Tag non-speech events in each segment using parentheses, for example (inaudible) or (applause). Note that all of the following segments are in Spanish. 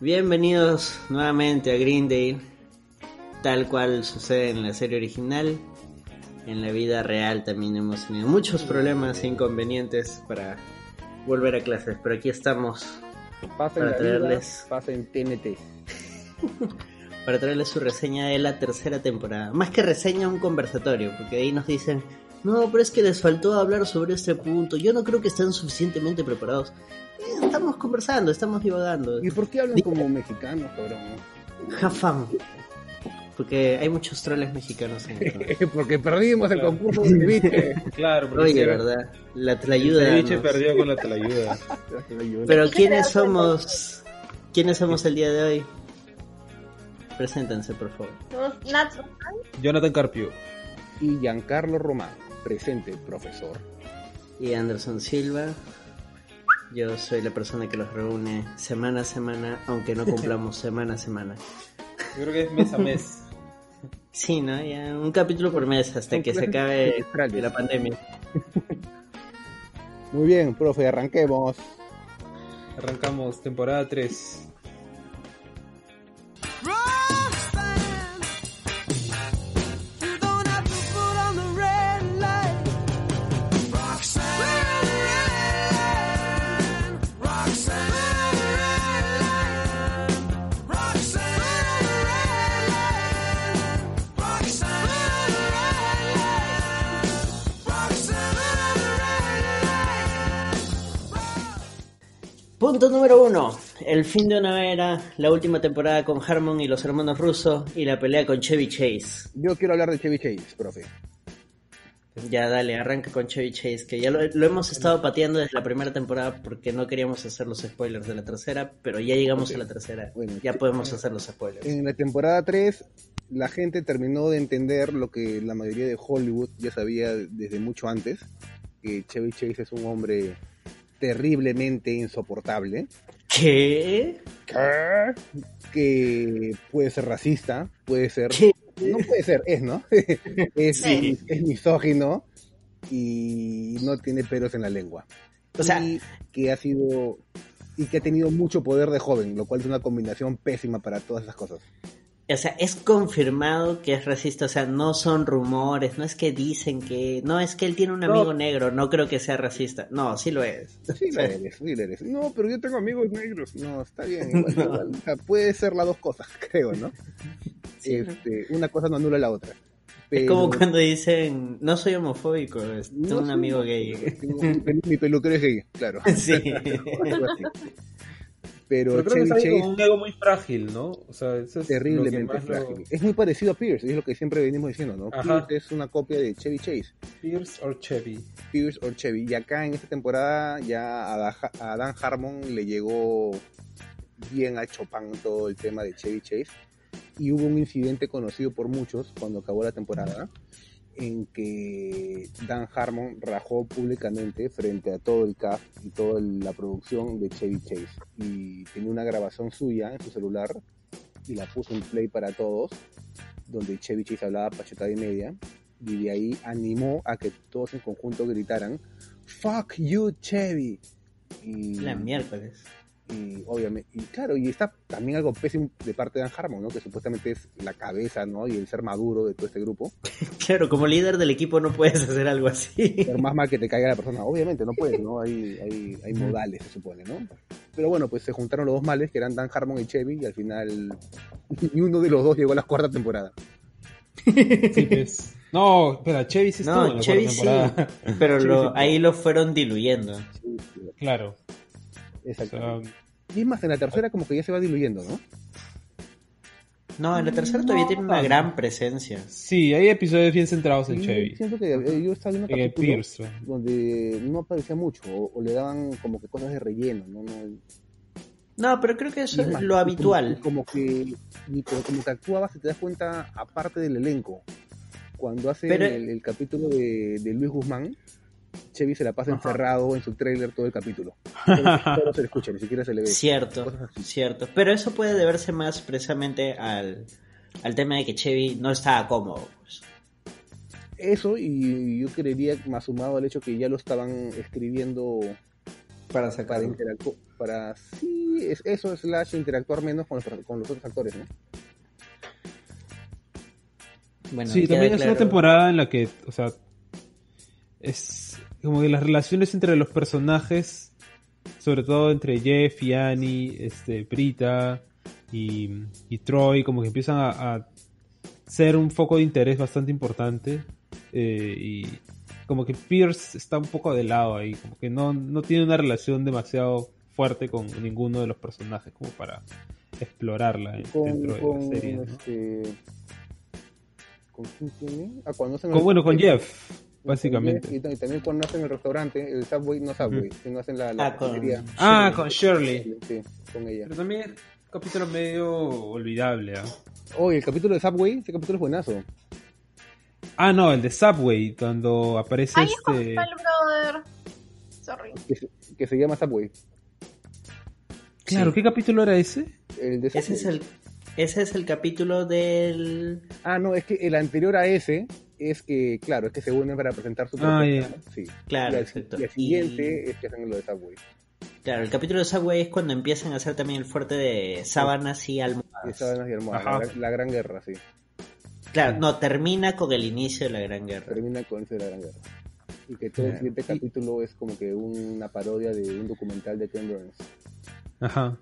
Bienvenidos nuevamente a Greendale, tal cual sucede en la serie original. En la vida real también hemos tenido muchos problemas e inconvenientes para volver a clases, pero aquí estamos Para traerles- vida, TNT. (laughs) para traerles su reseña de la tercera temporada. Más que reseña, un conversatorio, porque ahí nos dicen, no, pero es que les faltó hablar sobre este punto, yo no creo que estén suficientemente preparados. Eh, estamos conversando, estamos divagando. ¿Y por qué hablan como mexicanos, cabrón? Fun. Porque hay muchos troles mexicanos en internet. (laughs) Porque perdimos el concurso de ceviche. (laughs) Claro, porque Oye, hicieron- verdad, la el ceviche perdió con la. (laughs) Pero ¿Y qué ¿quiénes somos? ¿Quiénes somos el día de hoy? Preséntense, por favor. Jonathan Carpio. Y Giancarlo Román, presente, profesor. Y Anderson Silva. Yo soy la persona que los reúne semana a semana, aunque no cumplamos (laughs) semana a semana. Yo creo que es mes a mes. (laughs) Sí, ¿no? Ya un capítulo por mes hasta que se acabe la pandemia. Muy bien, profe, arranquemos. Arrancamos temporada 3. Punto número uno. El fin de una era, la última temporada con Harmon y los hermanos Russo y la pelea con Chevy Chase. Yo quiero hablar de Chevy Chase, profe. Ya dale, arranca con Chevy Chase, que ya lo, lo hemos estado pateando desde la primera temporada porque no queríamos hacer los spoilers de la tercera, pero ya llegamos a la tercera. Bueno, ya podemos hacer los spoilers. En la temporada 3, la gente terminó de entender lo que la mayoría de Hollywood ya sabía desde mucho antes, que Chevy Chase es un hombre terriblemente insoportable, ¿Qué? que puede ser racista, puede ser... ¿Qué? No puede ser, es, ¿no? (laughs) es, Sí. es misógino y no tiene pelos en la lengua. O sea- y que ha sido y que ha tenido mucho poder de joven, lo cual es una combinación pésima para todas esas cosas. O sea, es confirmado que es racista, o sea, no son rumores, no es que dicen que... No, es que él tiene un No. amigo negro, no creo que sea racista. No, sí lo es. Sí lo eres, sí lo eres. No, pero yo tengo amigos negros. No, está bien, (laughs) igual, No. igual. O sea, puede ser las dos cosas, (laughs) creo, ¿no? Sí. Este, una cosa no anula la otra. Es como cuando dicen, no soy homofóbico, No tengo un amigo gay. mi peluquero es gay, claro. (laughs) Sí. Pero, creo que Chevy es Chase un ego muy frágil, ¿no? O sea, eso es terriblemente lo- frágil. Es muy parecido a Pierce, es lo que siempre venimos diciendo, ¿no? Ajá. Pierce es una copia de Chevy Chase. Pierce or Chevy. Pierce o Chevy. Y acá en esta temporada ya a Da- a Dan Harmon le llegó bien a Chopin todo el tema de Chevy Chase. Y hubo un incidente conocido por muchos cuando acabó la temporada en que Dan Harmon rajó públicamente frente a todo el cast y toda la producción de Chevy Chase. Y tenía una grabación suya en su celular y la puso en play para todos, donde Chevy Chase hablaba pachetada y media. Y de ahí animó a que todos en conjunto gritaran Fuck you, Chevy. Y, La miércoles. Y obviamente, y claro, y está también algo pésimo de parte de Dan Harmon, ¿no? Que supuestamente es la cabeza, ¿no? Y el ser maduro de todo este grupo. (laughs) Claro, como líder del equipo no puedes hacer algo así. Por más mal que te caiga la persona, obviamente no puedes, ¿no? Hay, hay, hay modales, se supone, ¿no? Pero bueno, pues se juntaron los dos males, que eran Dan Harmon y Chevy, y al final (laughs) ni uno de los dos llegó a la cuarta temporada. Sí, pues. No, espera, Chevy sí estuvo en No, la Chevy cuarta sí, temporada. pero (laughs) Chevy lo- sí. ahí lo fueron diluyendo. Sí, sí, Claro. O exacto. sea, Y es más, en la tercera como que ya se va diluyendo, ¿no? No, en la tercera todavía No, tiene una gran presencia. sí, hay episodios bien centrados en Y Chevy. Siento que eh, yo estaba viendo En el capítulos Pierce. donde no aparecía mucho, o, o le daban como que cosas de relleno, ¿no? no No, pero creo que eso Y es más, lo y como- habitual. y Como, que, y como, como que actuaba, si te das cuenta, aparte del elenco. Cuando hace Pero- el, el capítulo de, de Luis Guzmán, Chevy se la pasa Ajá. encerrado en su trailer todo el capítulo. (laughs) Solo, solo se le escucha, ni siquiera se le ve. Cierto, cierto. Pero eso puede deberse más precisamente al, al tema de que Chevy no estaba cómodo. pues. Eso, y yo creería, más sumado al hecho que ya lo estaban escribiendo Para para interactuar, para sí, es eso, slash interactuar menos con los, con los otros actores, ¿no? Bueno, Sí, también es una temporada en la que, o sea, es como que las relaciones entre los personajes, sobre todo entre Jeff y Annie, este, Brita y, y Troy, como que empiezan a, a ser un foco de interés bastante importante. eh, y como que Pierce está un poco de lado ahí, como que no, no tiene una relación demasiado fuerte con ninguno de los personajes como para explorarla Con, dentro de con, la serie. ¿no? este... ¿Con quién tiene? Ah, cuando Con- bueno, con Jeff, básicamente. Y, también cuando hacen el restaurante, el Subway, no Subway, sino hacen la, la Ah, con- cafetería. Ah, con Shirley. Sí, con ella. Pero también capítulo medio olvidable. ¿ah? Oye, el capítulo de Subway, ese capítulo es buenazo. Ah, no, el de Subway, cuando aparece cuando este. brother. Sorry. Que se, que se llama Subway. Claro, Sí. ¿qué capítulo era ese? El de Ese es el, ese es el capítulo del... Ah, no, es que el anterior a ese es que, claro, es que se unen para presentar su Ah, propuesta. ¿no? Sí. Claro, y al, y al siguiente es que hacen lo de Subway. Claro, el capítulo de Subway es cuando empiezan a hacer también el fuerte de sábanas y almohadas. sábanas y almohadas, la, gran- la gran guerra, sí. Claro, no, termina con el inicio de la Gran Guerra. Termina con ese de la gran guerra. Y que todo el siguiente Y- capítulo es como que una parodia de un documental de Ken Burns. Ajá.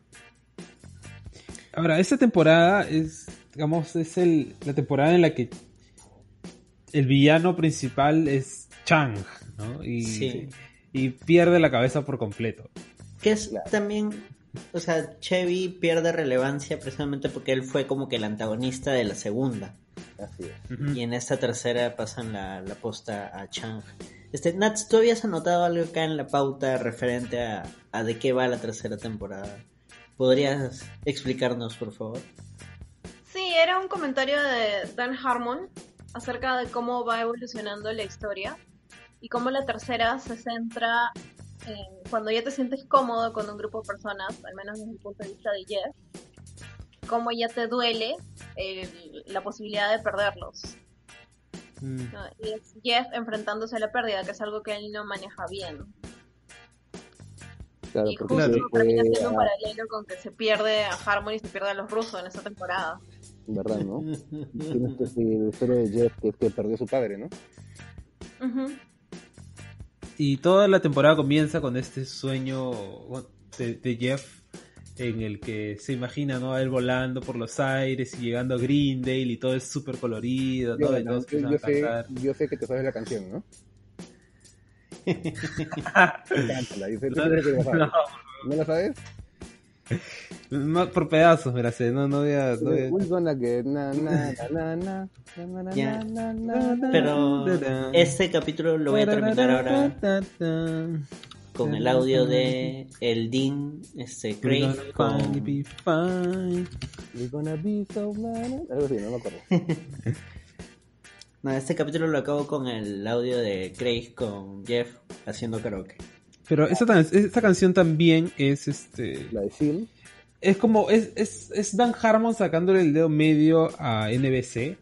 Ahora, esta temporada es, digamos, es el, la temporada en la que el villano principal es Chang, ¿no? Y, Sí. y pierde la cabeza por completo. Que es Claro. también, o sea, Chevy pierde relevancia precisamente porque él fue como que el antagonista de la segunda. Así es. Ujú. Y en esta tercera pasan la, la posta a Chang. Este, Nats, ¿tú habías anotado algo acá en la pauta referente a, a de qué va la tercera temporada? ¿Podrías explicarnos, por favor? Sí, era un comentario de Dan Harmon acerca de cómo va evolucionando la historia y cómo la tercera se centra en cuando ya te sientes cómodo con un grupo de personas, al menos desde el punto de vista de Jeff, cómo ya te duele el- la posibilidad de perderlos. Mm. ¿no? Y es Jeff enfrentándose a la pérdida, que es algo que él no maneja bien. Claro, y justo termina siendo un paralelo con que se pierde a Harmon y se pierde a los rusos en esta temporada. ¿Verdad, no? (laughs) Tienes que seguir la historia de Jeff, que es que perdió a su padre, ¿no? Y toda la temporada comienza con este sueño de, de Jeff en el que se imagina ¿no? a él volando por los aires y llegando a Greendale y todo es súper colorido, ¿no? Yo, sé, cantar. yo sé que te sabes la canción, ¿no? (laughs) Cántala, yo sé, yo sé que te la sabes. No, ¿No la sabes? No, por pedazos sé, no, no voy a... no voy a- We're gonna get na na na na na na na Ya. na na na. Pero este capítulo lo voy a terminar ahora con el audio de el Dean este, Craig con... be fine. We're gonna be so. Algo así, no me acuerdo. (laughs) No, este capítulo lo acabo con el audio de Craig con Jeff haciendo karaoke. Pero esta, esta canción también es este... La de Seal. Es como, es, es, es Dan Harmon sacándole el dedo medio a NBC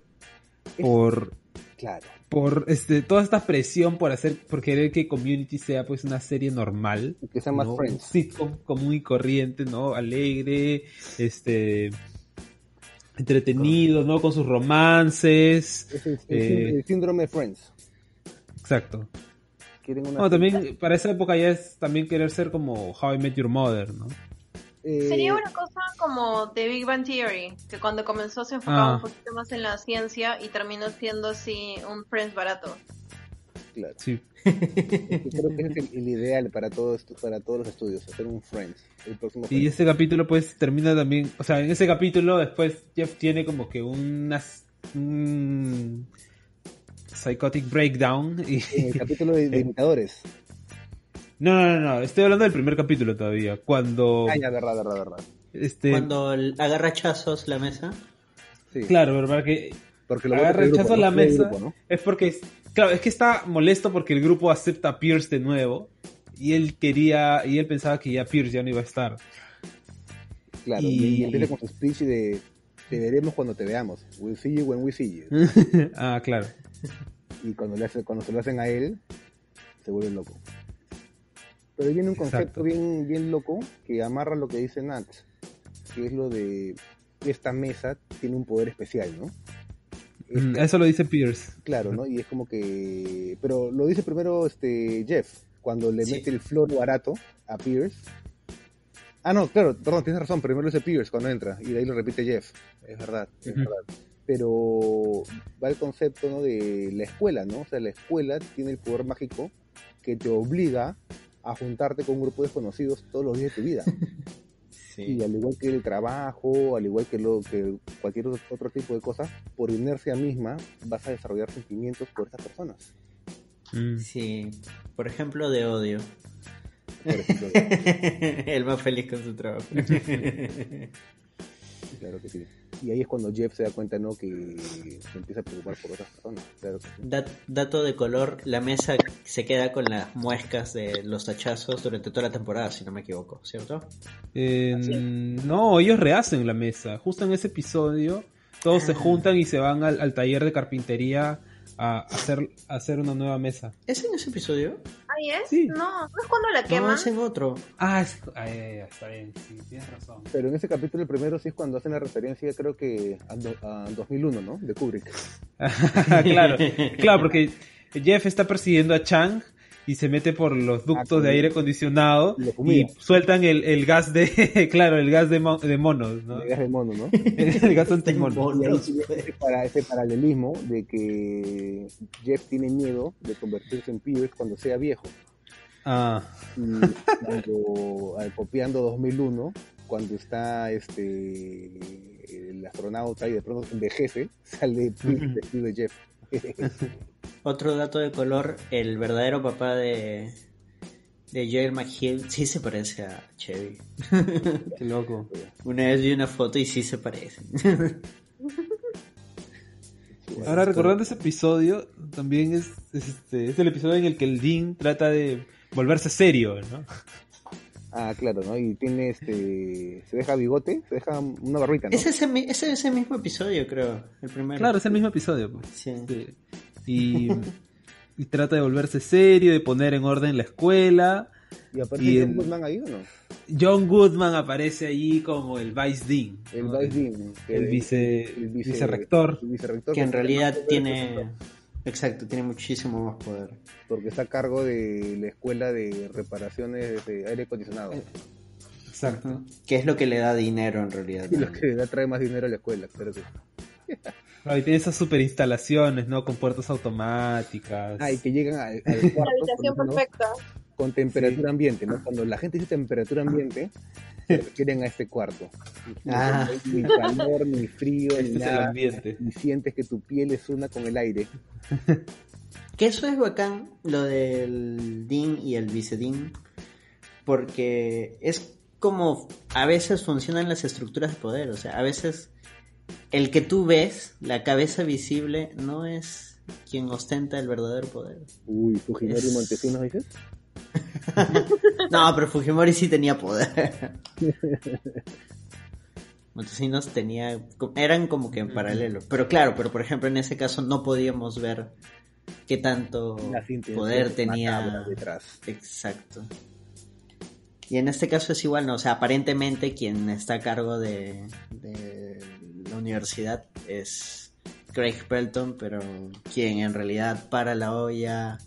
por, Claro. por este, toda esta presión por hacer, por querer que Community sea pues una serie normal. Que sean más ¿no? Un friends. sitcom común y corriente, ¿no? Alegre, este entretenido, ¿no? Con sus romances. Es el, el Eh. el síndrome de Friends. Exacto. Una No, también para esa época ya es también querer ser como How I Met Your Mother, ¿no? Eh, Sería una cosa como The Big Bang Theory, que cuando comenzó se enfocaba Ah. un poquito más en la ciencia y terminó siendo así un Friends barato. Claro. Sí. Creo que ese es el, el ideal para todos, para todos los estudios, hacer un Friends. El próximo Y Friends. este capítulo pues termina también, o sea, en ese capítulo después Jeff tiene como que unas un psychotic breakdown y En el capítulo de, de (laughs) imitadores. No, no, no, no, estoy hablando del primer capítulo todavía, cuando Ah, ya, verdad, verdad, verdad. este Cuando agarra chazos la mesa. Sí. claro, verdad que Porque lo agarra grupo, a la mesa grupo, ¿no? es porque es- claro, es que está molesto porque el grupo acepta a Pierce de nuevo y él quería y él pensaba que ya Pierce ya no iba a estar. Claro, Y- y... empieza con su speech de te veremos cuando te veamos. We'll see you when we see you. (laughs) ah, claro. Y cuando, le hace, cuando se lo hacen a él, se vuelve loco. Pero viene un concepto Exacto. bien, bien loco que amarra lo que dice Nat, que es lo de esta mesa tiene un poder especial, ¿no? Mm, Eso lo dice Pierce. Claro, ¿no? Y es como que... Pero lo dice primero este Jeff, cuando le Sí. mete el flor barato a Pierce. Ah, no, claro, perdón, tienes razón, primero lo dice Pierce cuando entra, y de ahí lo repite Jeff, es verdad, es verdad. Pero va el concepto, ¿no? De la escuela, ¿no? O sea, la escuela tiene el poder mágico que te obliga a juntarte con un grupo de desconocidos todos los días de tu vida. (laughs) Y al igual que el trabajo, al igual que, lo, que cualquier otro, tipo de cosas, por inercia misma vas a desarrollar sentimientos por estas personas. Mm. Sí, por ejemplo, de odio. Por ejemplo, (laughs) El más feliz con su trabajo. (laughs) claro que sí. Y ahí es cuando Jeff se da cuenta, ¿no? Que se empieza a preocupar por otras personas. Claro que sí. Dat- dato de color, la mesa se queda con las muescas de los hachazos durante toda la temporada, si no me equivoco, ¿cierto? Eh, no, ellos rehacen la mesa. Justo en ese episodio, todos se Ah. juntan y se van al, al taller de carpintería a hacer, a hacer una nueva mesa. ¿Es en ese episodio? Ahí es. Sí. No, no es cuando la No, queman. es en otro. Ah, es- ya, ya, está bien, sí, tienes razón. Pero en ese capítulo, el primero sí es cuando hacen la referencia, creo que a, do- a 2001, ¿no? De Kubrick. (laughs) claro, claro, porque Jeff está persiguiendo a Chang y se mete por los ductos de aire acondicionado y sueltan el, el gas de, (laughs) claro, el gas de, mo- de monos, ¿no? De gas de mono, ¿no? (laughs) el gas antimono. Para, ese paralelismo de que Jeff tiene miedo de convertirse en Pierce cuando sea viejo. Ah, Y cuando, (laughs) al copiando 2001, cuando está este el astronauta y de pronto envejece, sale Pierce vestido de Jeff. Otro dato de color, el verdadero papá de, de Joel McHale sí se parece a Chevy. (laughs) qué loco. Una vez vi una foto y sí se parece. (laughs) Ahora recordando ese episodio, también es, es este, es el episodio en el que el Dean trata de volverse serio, ¿no? Ah, claro, ¿no? Y tiene este. Se deja bigote, se deja una barbita, ¿no? Es ese, es ese mismo episodio, creo. El primero. Claro, es el mismo episodio. pues. Sí. Sí. Y, y trata de volverse serio, de poner en orden la escuela. Y aparece y John en- Goodman ahí, ¿o no? John Goodman aparece allí como el Vice Dean. El ¿no? Vice Dean. que- El vice, el vice- vicerrector. el vicerrector Que en realidad tiene. Exacto, tiene muchísimo más poder. Porque está a cargo de la escuela de reparaciones de aire acondicionado. Eh, Exacto. Que es lo que le da dinero en realidad. Y (laughs) lo que le trae más dinero a la escuela, claro que sí. Claro, y tiene esas super instalaciones, ¿no? Con puertas automáticas. Ah, y que llegan al, al La cuarto habitación por ejemplo, perfecta. con temperatura ambiente, ¿no? Cuando la gente dice temperatura ambiente, se refieren a este cuarto. (laughs) Ah. Ni calor, ni frío, ni Este nada. ambiente. Y sientes que tu piel es una con el aire. (laughs) Que eso es bacán, lo del Dean y el vice-Dean, porque es como a veces funcionan las estructuras de poder, o sea, a veces el que tú ves, la cabeza visible, no es quien ostenta el verdadero poder. Uy, Fujimori Es- Montesinos, dices. (laughs) No, pero Fujimori sí tenía poder. (laughs) Montesinos tenía, eran como que en paralelo. Pero claro, pero por ejemplo en ese caso no podíamos ver qué tanto poder tenía. detrás. Exacto. Y en este caso es igual, ¿no? O sea, aparentemente quien está a cargo de, de la universidad es Craig Pelton, pero quien en realidad para la olla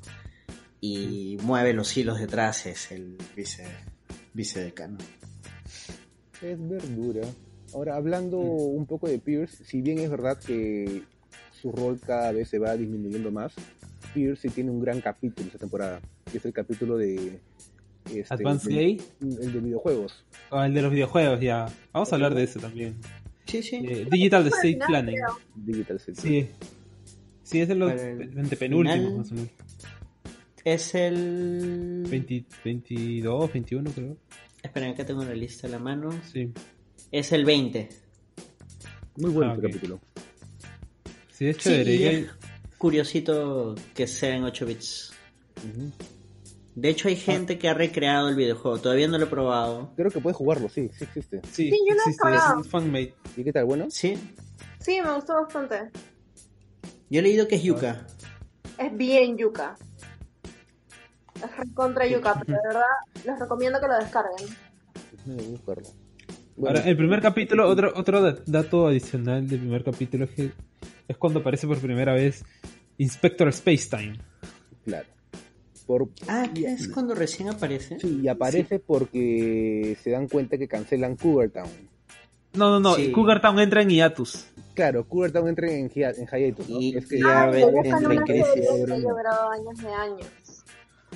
y mueve los hilos detrás es el vice, vicedecano. Es verdura. Ahora, hablando un poco de Pierce, si bien es verdad que su rol cada vez se va disminuyendo más, Pierce sí tiene un gran capítulo esta temporada, que es el capítulo de... este, Advanced Gay. El de videojuegos. Ah, el de los videojuegos, ya. Vamos a hablar de ese también. Sí, sí. Eh, Digital Al Estate final, Planning. creo. Digital City. Sí. Sí, es el antepenúltimos, final- más o menos. Es el... 20 22, 21 creo. Esperen, acá tengo la lista a la mano. Sí. Es el 20. Muy bueno Ah, este ok. capítulo. Sí, es Sí, chévere. y Y es curiosito que sea en 8 bits. Ujú. De hecho hay gente que ha recreado el videojuego. Todavía no lo he probado. Creo que puedes jugarlo, sí, sí existe. Sí, Sí, yo lo he existe, probado. es un fanmade. ¿Y qué tal? Bueno, Sí. Sí, me gustó bastante. Yo he leído que es Yuka. Es bien yuca. Es contra Yuka, pero de (laughs) verdad les recomiendo que lo descarguen. No me acuerdo. Ahora, el primer capítulo, otro, otro da- dato adicional del primer capítulo es que es cuando aparece por primera vez Inspector Spacetime. Claro. Por, Ah, ¿qué es cuando recién aparece? sí, y aparece porque se dan cuenta que cancelan Cougar Town. No, no, no, Sí. Cougar Town entra en hiatus. Claro, Cougar Town entra en, hi- en hiatus, ¿no? Y- es que ya Ah, ve- entra en una crisis. años de años.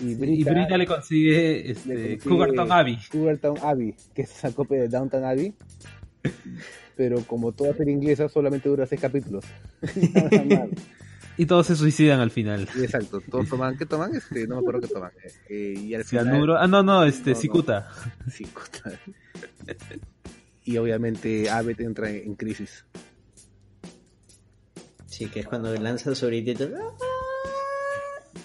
y Y Brita, Brita le consigue, este, le consigue Cougar Town Abbey. Cougar Town Abbey, que es esa copia de Downtown Abbey. (laughs) Pero como toda serie inglesa, solamente dura seis capítulos. (laughs) Nada (laughs) más. Y todos se suicidan al final. Exacto, (laughs) todos toman, ¿qué toman? Este, no me acuerdo qué toman. Eh, y al final, Cianuro. Ah, no, no, este, No, no. Cicuta. (laughs) Sí, puta. y obviamente Abbott entra en, crisis. Sí, que es cuando lanza su gritito.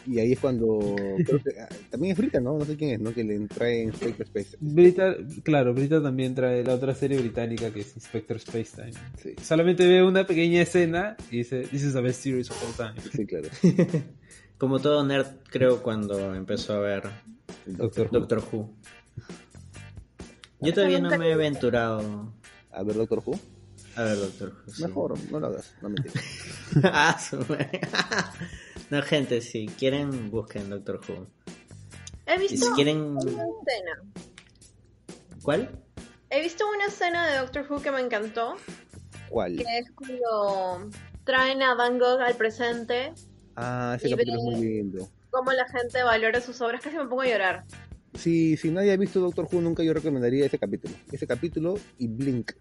Y ahí es cuando. creo que, ah, también es Brita, ¿no? No sé quién es, ¿no? Que le entra en Spectre Space. Brita, claro, Brita también trae la otra serie británica que es Inspector Spacetime. Sí, Solamente ve una pequeña escena y dice, This is the best series of all time. sí, claro. (laughs) Como todo nerd, creo, cuando empezó a ver Doctor Who. Doctor Who. Yo todavía no me he aventurado A ver, Doctor Who. a ver Doctor Who. sí. Mejor, no lo hagas, no mentira. (laughs) Ah. No, gente, si quieren, busquen Doctor Who. He Y visto si quieren... una escena. ¿Cuál? He visto una escena de Doctor Who que me encantó, ¿Cuál? que es cuando traen a Van Gogh al presente, Ah, ese capítulo es muy lindo. cómo la gente valora sus obras, casi me pongo a llorar. Sí, si nadie ha visto Doctor Who, nunca yo recomendaría ese capítulo. Ese capítulo y Blink.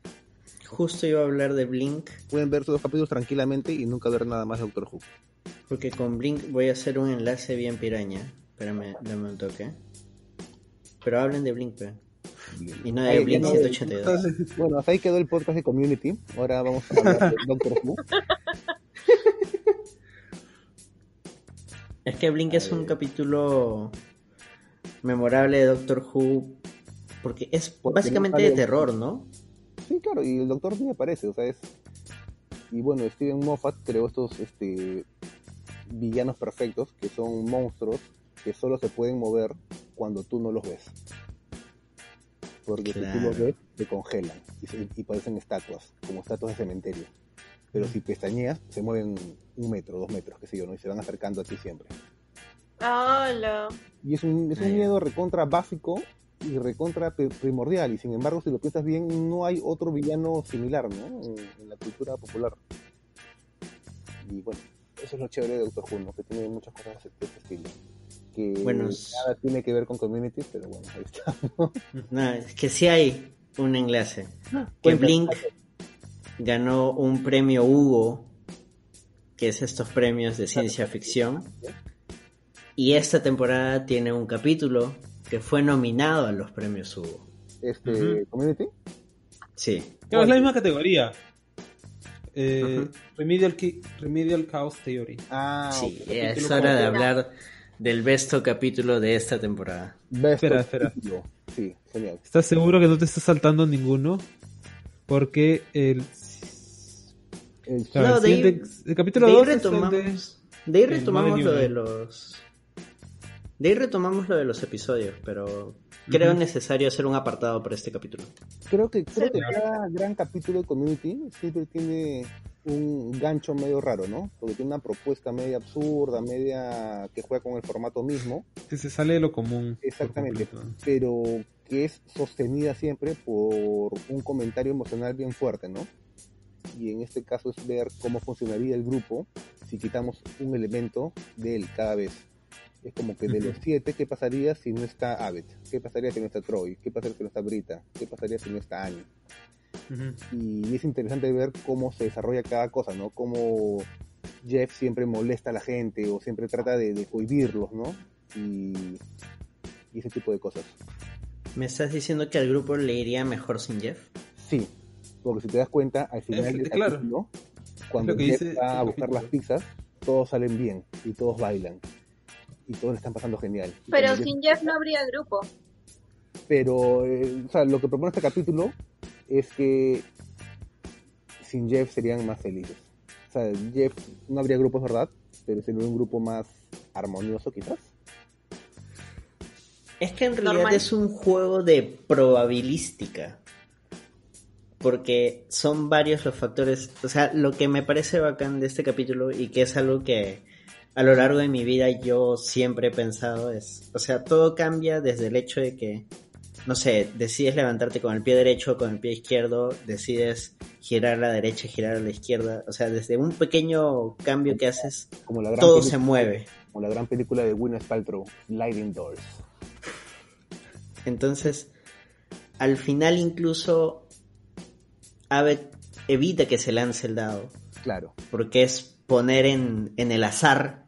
Justo iba a hablar de Blink, Pueden ver esos dos capítulos tranquilamente y nunca ver nada más de Doctor Who. Porque con Blink voy a hacer un enlace bien piraña. Espérame, dame un toque. Pero hablen de Blink, pe. Y no de Blink ya no- 182. Bueno, hasta ahí quedó el podcast de Community. Ahora vamos a hablar de Doctor Who. (laughs) Es que Blink es un capítulo memorable de Doctor Who porque es Porque básicamente no de terror, ¿no? Sí, claro, y el doctor ni aparece, o sea, es... Y bueno, Steven Moffat creó estos este, villanos perfectos, que son monstruos que solo se pueden mover cuando tú no los ves. Porque si tú Claro. los ves, te congelan y, se- y parecen estatuas, como estatuas de cementerio. Pero si pestañeas, se mueven un metro, dos metros, qué sé yo, ¿no? Y se van acercando a ti siempre. Hola. Y es un, es un miedo recontra básico y recontra pri- primordial. Y sin embargo, si lo piensas bien, no hay otro villano similar, ¿no? En, en la cultura popular. Y bueno, eso es lo chévere de Doctor Who, ¿no? Que tiene muchas cosas de este estilo. Que Bueno, es- nada tiene que ver con Community, pero bueno, ahí está. No, es que sí hay un enlace. Que Cuenta. Blink ganó un premio Hugo, que es estos premios de ciencia ficción. Y esta temporada tiene un capítulo que fue nominado a los premios Hugo. Este. Community. Sí. Claro, es la misma categoría. Eh. Remedial, Ki- Remedial Chaos Theory. Ah, Sí, ok. es hora de hablar del besto capítulo de esta temporada. Best Espera, espera. Sí, genial. ¿Estás seguro que no te estás saltando ninguno? Porque el, El- No, el, de ahí- siguiente- el capítulo de ahí 2 es el de... retomamos, de ahí retomamos lo de los... De ahí retomamos lo de los episodios, pero creo necesario hacer un apartado para este capítulo. Creo que, creo Sí, que claro. cada gran capítulo de Community siempre tiene un gancho medio raro, ¿no? Porque tiene una propuesta media absurda, media que juega con el formato mismo, que se sale de lo común. Exactamente. pero que es sostenida siempre por un comentario emocional bien fuerte, ¿no? Y en este caso es ver cómo funcionaría el grupo si quitamos un elemento de él cada vez. Es como que de los siete, ¿qué pasaría si no está Abbott? ¿Qué pasaría si no está Troy? ¿Qué pasaría si no está Brita? ¿Qué pasaría si no está Annie? Y es interesante ver cómo se desarrolla cada cosa, ¿no? Cómo Jeff siempre molesta a la gente o siempre trata de, de cohibirlos, ¿no? Y, y ese tipo de cosas. ¿Me estás diciendo que al grupo le iría mejor sin Jeff? Sí, porque si te das cuenta, al final Es- del claro. capítulo, cuando Jeff dice va a buscar las pizzas, todos salen bien y todos bailan. Y todos le están pasando genial. Pero sin Jeff no habría grupo. Pero, eh, o sea, lo que propone este capítulo es que sin Jeff serían más felices. O sea, Jeff no habría grupos, ¿verdad? Pero sería un grupo más armonioso, quizás. Es que en realidad Normal. es un juego de probabilística. Porque son varios los factores. O sea, lo que me parece bacán de este capítulo y que es algo que a lo largo de mi vida yo siempre he pensado es. O sea, todo cambia desde el hecho de que, no sé, decides levantarte con el pie derecho o con el pie izquierdo, decides girar a la derecha, girar a la izquierda. O sea, desde un pequeño cambio que haces, Como la gran todo se mueve. Como la gran película de Gwyneth Paltrow, Sliding Doors. Entonces, al final incluso Abbott evita que se lance el dado, Claro. porque es poner en, en el azar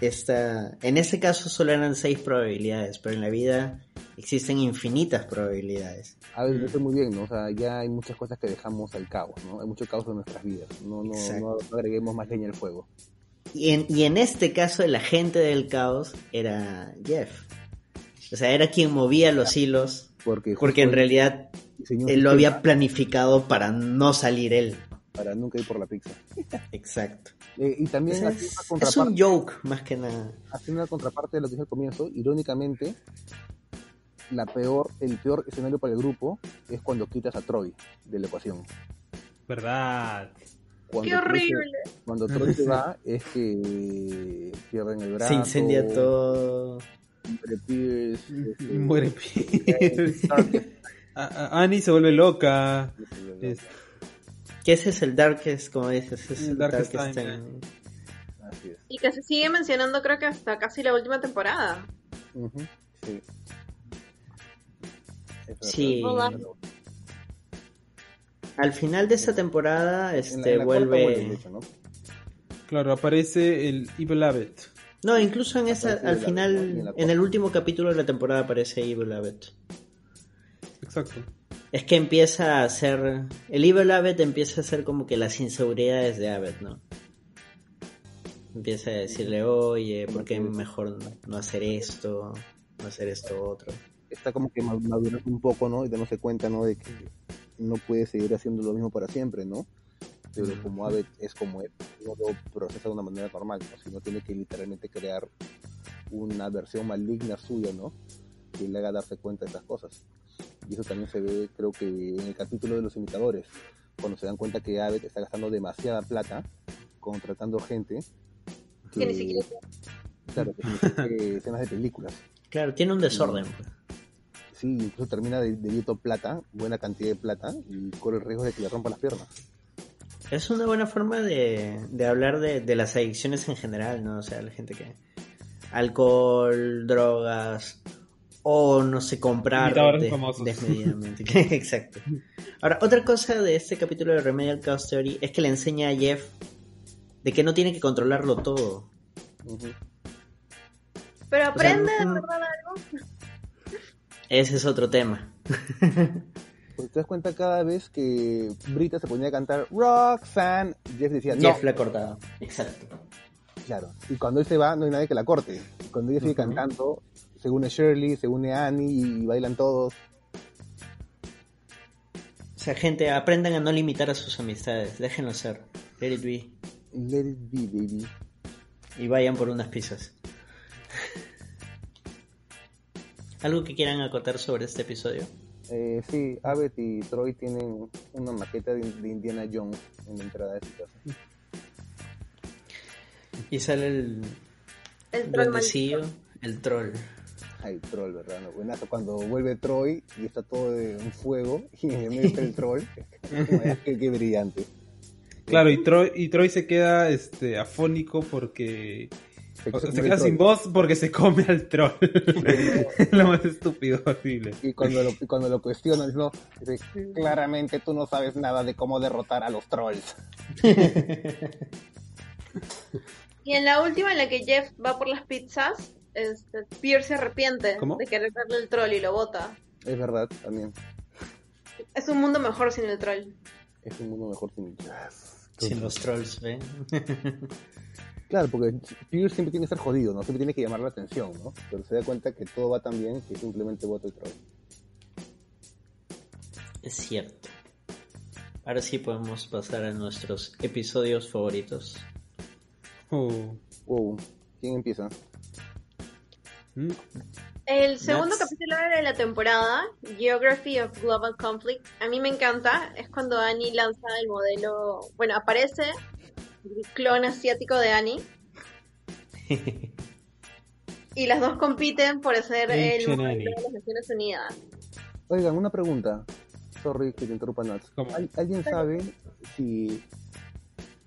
esta... En ese caso solo eran seis probabilidades, pero en la vida existen infinitas probabilidades. A ver, sé muy bien, ¿no? O sea, ya hay muchas cosas que dejamos al caos, ¿no? Hay mucho caos en nuestras vidas. No, no, no agreguemos más leña al fuego. Y en, y en este caso el agente del caos era Jeff. O sea, era quien movía los hilos, Porque, porque en realidad él lo había planificado para no salir él. Para nunca ir por la pizza. Exacto. Eh, y también haciendo es, una es un contraparte, joke más que nada. haciendo una contraparte de lo que dije al comienzo, irónicamente, la peor, el peor escenario para el grupo es cuando quitas a Troy de la ecuación. ¿Verdad? Cuando ¡Qué Troy se- horrible! cuando Troy se va es que pierden el brazo. Se incendia todo. muere Pierce, este, Muere Pierce. (laughs) Annie se vuelve loca. Es- Que ese es el Darkest, como dices, ese es El el Darkest Darkest, Time, Time. Así es. Y que se sigue mencionando creo que hasta casi la última temporada. Sí. Sí. Al final de esta temporada, En la- este, en la vuelve... vuelve, de hecho, ¿no? Claro, aparece el Evil Abbott. No, incluso en esa, al la- en final, la en cuarta. el último capítulo de la temporada aparece Evil Abbott. Exacto. Es que empieza a ser... El Evil Abbott empieza a ser como que las inseguridades de Abbott, ¿no? Empieza a decirle, oye, ¿por qué mejor no- hacer esto? No hacer esto otro. Está como que ma- madurando un poco, ¿no? Y dándose cuenta, ¿no? De que no puede seguir haciendo lo mismo para siempre, ¿no? Pero como Abbott es como él, no lo procesa de una manera normal, ¿no? Sino tiene que literalmente crear una versión maligna suya, ¿no? Que le haga darse cuenta de esas cosas. Y eso también se ve, creo que en el capítulo de los imitadores, cuando se dan cuenta que Abbott está gastando demasiada plata contratando gente. Que ni siquiera- Claro, que que (laughs) escenas de películas. Claro, tiene un desorden. Sí, incluso termina de, debiendo plata, buena cantidad de plata, y corre el riesgo de que le rompa las piernas. Es una buena forma de, de hablar de, de las adicciones en general, ¿no? O sea, la gente que... Alcohol, drogas, o no sé, comprar Imitadores de- famosos. desmedidamente. (laughs) Exacto. Ahora, otra cosa de este capítulo de Remedial Chaos Theory es que le enseña a Jeff de que no tiene que controlarlo todo. Pero aprende O sea, de verdad algo. Ese es otro tema. (laughs) Pues te das cuenta cada vez que Brita se ponía a cantar Roxanne, Jeff decía, no, Jeff le ha cortado. Exacto. claro. Y cuando él se va, no hay nadie que la corte. Y cuando ella sigue cantando, se une Shirley, se une Annie y bailan todos. O sea, gente, aprendan a no limitar a sus amistades. Déjenlo ser. Let it be. Let it be, baby. Y vayan por unas pizzas. ¿Algo que quieran acotar sobre este episodio? Eh, sí, Abbott y Troy tienen una maqueta de, de Indiana Jones en la entrada de su casa. Y sale el El troll duendecillo, el troll. Ay, troll, ¿verdad? No, buenazo. Cuando vuelve Troy y está todo en fuego (laughs) y en el medio está el troll. (laughs) qué, qué brillante. Claro, y Troy, y Troy se queda este, afónico porque... Se- o sea, se se muere queda sin voz porque se come al troll. (laughs) Lo más estúpido posible. Y cuando lo, y cuando lo cuestionan, no, dice, claramente tú no sabes nada de cómo derrotar a los trolls. Y en la última, en la que Jeff va por las pizzas, este, Pierce se arrepiente ¿Cómo? de querer darle el troll y lo bota. Es verdad, también. Es un mundo mejor sin el troll. Es un mundo mejor sin Sin los trolls, ¿ven? (laughs) Claro, porque Pierce siempre tiene que estar jodido, ¿no? Siempre tiene que llamar la atención, ¿no? Pero se da cuenta que todo va tan bien que simplemente vota el troll. es cierto. Ahora sí podemos pasar a nuestros episodios favoritos. Oh. Wow, ¿quién empieza? Mm. El segundo capítulo de la temporada, Geography of Global Conflict, a mí me encanta. Es cuando Annie lanza el modelo. Bueno, aparece el clon asiático de Annie. (laughs) Y las dos compiten por ser el modelo de las Naciones Unidas. Oigan, una pregunta. Sorry que te interrumpa, Nats. ¿Cómo? ¿Al- ¿Alguien sabe si...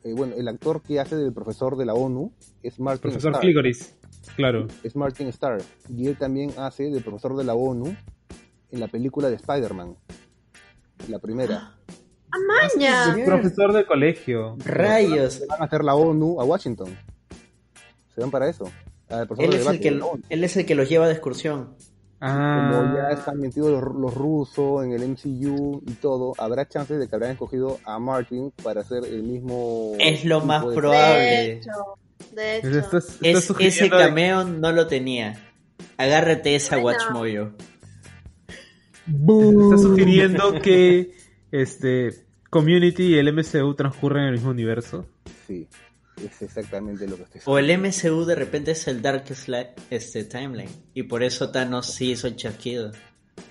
eh, bueno, el actor que hace del profesor de la ONU es Martin Profesor Starr. Cligoris. Claro. Es Martin Starr. Y él también hace del profesor de la ONU en la película de Spider-Man. La primera. (gasps) ¡Amaña! Es profesor de colegio. Rayos. Van a hacer la ONU a Washington. Se van para eso. Él de es, el que, de él es el que los lleva de excursión. Ah. como ya están metidos los, los rusos en el MCU y todo, habrá chances de que habrán escogido a Martin para hacer el mismo. Es lo más de- De probable. hecho, de hecho. estás- estás Es, ese de- cameo no lo tenía. Agárrate esa Bueno. Watchmoyo. Está sugiriendo que este Community y el MCU transcurren en el mismo universo. Sí, es exactamente lo que estoy O el MCU de repente es el Darkest Li- este, Timeline. Y por eso Thanos sí hizo el chasquido.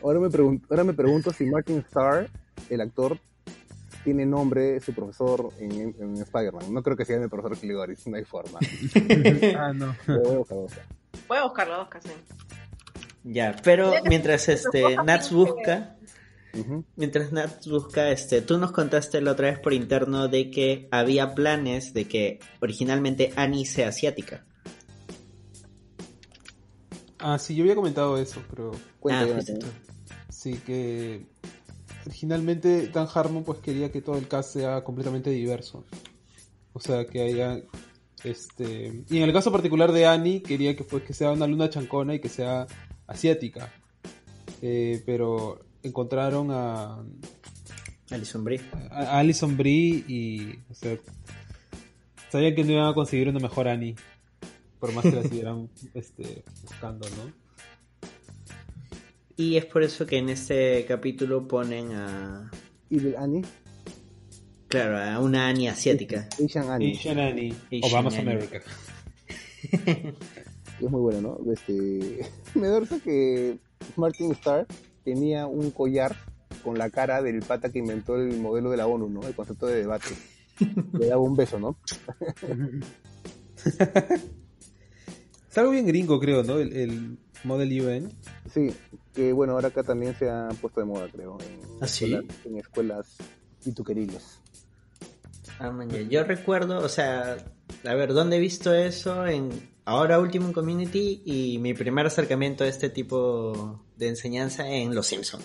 Ahora me, ahora me pregunto si Martin Starr, el actor, tiene nombre su profesor en, en Spider-Man. No creo que sea el profesor Cligoris, (laughs) no hay forma. (laughs) ah, no. Pero voy a buscar, voy a buscar. Voy a buscarlo, Oscar, sí. Ya, pero mientras este Nats busca, mientras Nats busca, este, tú nos contaste la otra vez por interno de que había planes de que originalmente Annie sea asiática. Ah, sí, yo había comentado eso, pero Cuenta, ah, tú. sí que originalmente Dan Harmon pues quería que todo el cast sea completamente diverso. O sea, que haya este y en el caso particular de Annie quería que pues que sea una luna chancona y que sea asiática. Eh, pero encontraron a, Alison Brie. a Alison Brie y o sea, sabían que no iban a conseguir una mejor Annie por más que la siguieran (laughs) este, buscando, ¿no? Y es por eso que en este capítulo ponen a, ¿Y del Annie? claro, a una Annie asiática. Asian Annie. Asian Annie, Asian Obama's Annie. America. (laughs) Es muy bueno, ¿no? Este, (laughs) me da que Martin Starr tenía un collar con la cara del pata que inventó el modelo de la ONU, ¿no? El concepto de debate. (laughs) Le daba un beso, ¿no? Es algo bien gringo, creo, ¿no? El, el Model UN. Sí, que bueno, ahora acá también se ha puesto de moda, creo. En ¿Ah, sí? escuelas, en escuelas pituqueriles. Ah, man. Yo recuerdo, o sea, a ver, ¿dónde he visto eso? En ahora último en Community y mi primer acercamiento a este tipo de enseñanza en Los Simpson.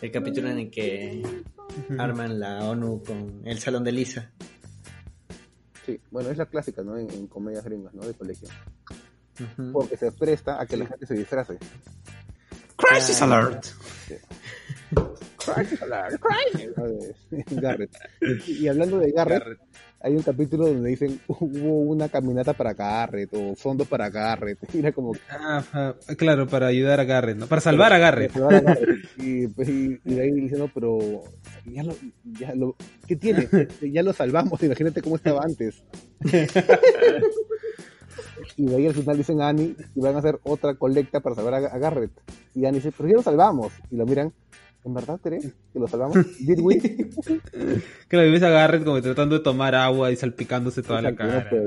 El capítulo en el que arman la ONU con el salón de Lisa. Sí, bueno, es la clásica, ¿no? En, en comedias gringas, ¿no? De colegio. Porque se presta a que la gente se disfrace. Crisis Alert. Crisis alert, crisis. (laughs) Garrett. Y, y hablando de Garrett, hay un capítulo donde dicen hubo una caminata para Garrett o fondos para Garrett. (laughs) Y era como Ah, ah, claro, para ayudar a Garrett, ¿no? Para salvar a Garrett. Para salvar a Garrett. (laughs) Y, pues, y- y de ahí dicen, no, pero ya lo, ya lo, ¿qué tiene? Ya lo salvamos, imagínate cómo estaba antes. Y de ahí al final dicen a Annie y van a hacer otra colecta para salvar a, a Garrett. Y Annie dice, pero ya lo salvamos. Y lo miran, ¿en verdad crees que lo salvamos? (laughs) ¿Did we? Claro, y ves a Garrett como tratando de tomar agua y salpicándose toda la cara. (laughs)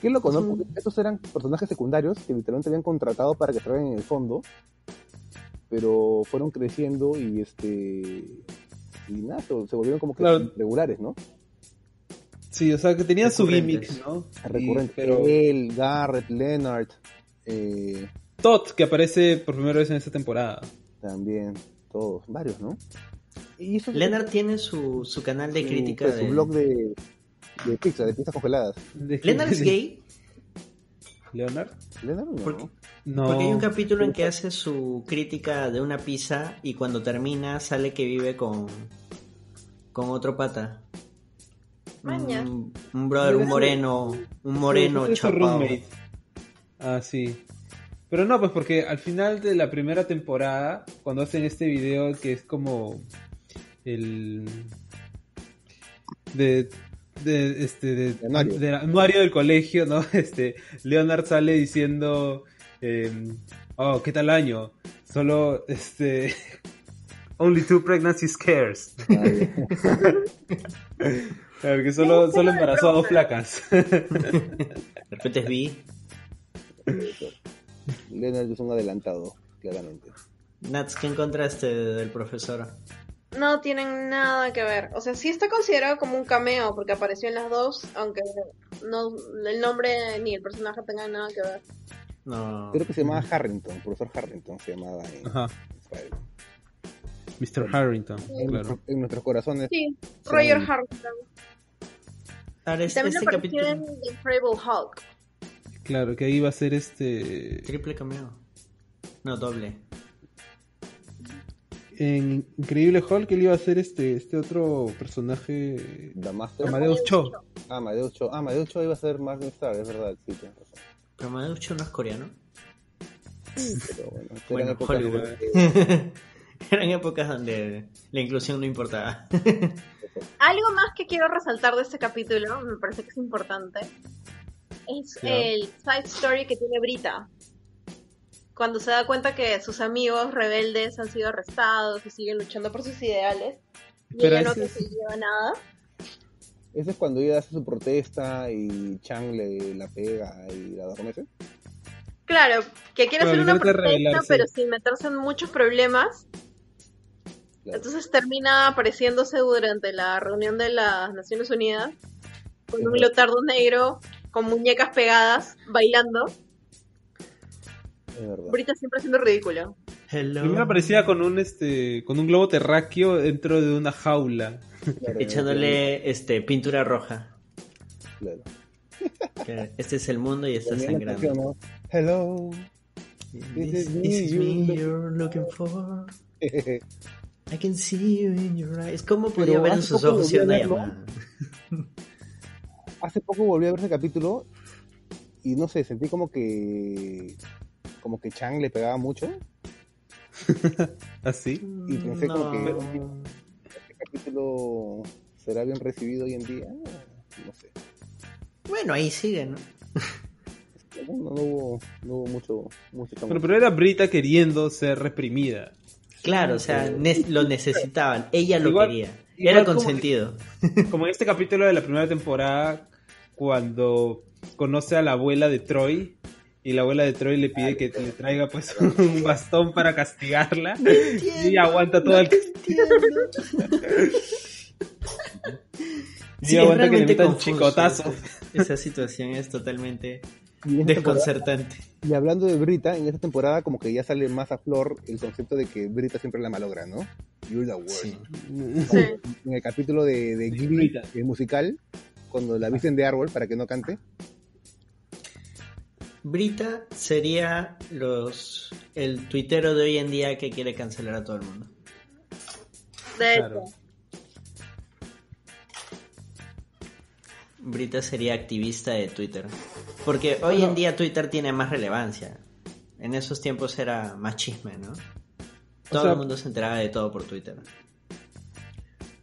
Qué loco, ¿no? Porque estos eran personajes secundarios que literalmente habían contratado para que salgan en el fondo, pero fueron creciendo y este y nada, se se volvieron como que Claro. regulares, ¿no? Sí, o sea, que tenían su gimmick, ¿no? Y- Recurrentes. pero Él, Garrett, Leonard, eh, Todd, que aparece por primera vez en esta temporada. también, todos, varios, ¿no? Y eso Leonard tiene su, su canal de su- crítica pues, su de... blog de, de pizza, de pizzas congeladas. De- (laughs) ¿Leonard es gay? ¿Leonard? Leonard no. ¿Por qué? No. Porque hay un capítulo en que hace su crítica de una pizza y cuando termina sale que vive con, con otro pata. Maña. Un, un brother, un moreno, un moreno Sí, chapado. Ah, sí. Pero no, pues porque al final de la primera temporada, cuando hacen este video que es como el... de de, este, de, De anuario. del anuario del colegio, ¿no? (laughs) Este, Leonard sale diciendo, eh, oh, ¿qué tal año? Solo, este, (laughs) only two pregnancy scares. (laughs) Claro, que solo, solo embarazó a dos flacas. (laughs) De repente es vi. Leonard es un adelantado, claramente. Nats, ¿qué encontraste del profesor? No tienen nada que ver. O sea, sí está considerado como un cameo porque apareció en las dos, aunque no el nombre ni el personaje tengan nada que ver. No. Creo que se llamaba Harrington, profesor Harrington se llamaba en Ajá, Israel. Mr. Harrington, En, claro. en nuestros corazones. Sí. Roger Harrington. Ahora, este, También este apareció capítulo. en Incredible Hulk. Claro, que ahí va a ser este... Triple cameo. No, doble. En Increíble Hulk, él iba a ser este, este otro personaje... The Master. Amadeus Cho. Ah, Amadeus Cho. Ah, Amadeus Cho iba a ser Magnum Star, es verdad, sí, tienes razón. Pero Amadeus Cho no es coreano. Pero bueno, Bueno, Hollywood. de- (laughs) Eran épocas donde la inclusión no importaba. (laughs) Algo más que quiero resaltar de este capítulo, me parece que es importante, es el side story que tiene Brita. Cuando se da cuenta que sus amigos rebeldes han sido arrestados y siguen luchando por sus ideales, y Pero ella no ese es- consiguió nada. Ese es cuando ella hace su protesta y Chang le la pega y la adormece. Claro, que quiere hacer una protesta, pero sin meterse en muchos problemas. Claro. Entonces termina apareciéndose durante la reunión de las Naciones Unidas con un leotardo negro, con muñecas pegadas, bailando. Es verdad. Brita siempre haciendo ridículo. Hello. Primero aparecía con un este con un globo terráqueo dentro de una jaula. Claro, Echándole este, pintura roja. claro. Este es el mundo y está sangrando. ¿no? Hello. This, this is me you're looking for. (laughs) I can see you in your eyes. ¿Cómo podía Pero ver en hace sus poco ojos volví a una llamada? Hace poco volví a ver ese capítulo y no sé, sentí como que como que Chang le pegaba mucho. (laughs) Así. Y pensé como que- No. Este capítulo será bien recibido hoy en día. No sé. Bueno, ahí sigue, ¿no? No, no hubo, no hubo mucho, mucho. Bueno, pero era Brita queriendo ser reprimida. Claro, o sea, ne- lo necesitaban. Ella lo Igual- quería. igual Era como- consentido. (laughs) Como en este capítulo de la primera temporada, cuando conoce a la abuela de Troy y la abuela de Troy le pide que le traiga pues (laughs) un bastón para castigarla y aguanta todo el (laughs) y Sí, ella es aguanta que le metan chicotazo. Esa situación es totalmente Y, desconcertante. y hablando de Brita, en esta temporada como que ya sale más a flor el concepto de que Brita siempre la malogra, ¿no? You're the worst. Sí. Sí. En el capítulo de, de el musical, cuando la visten de árbol para que no cante, Brita sería los el tuitero de hoy en día que quiere cancelar a todo el mundo. De Claro. Brita sería activista de Twitter. Porque hoy en día Twitter tiene más relevancia. En esos tiempos era más chisme, ¿no? Todo sea- el mundo se enteraba de todo por Twitter.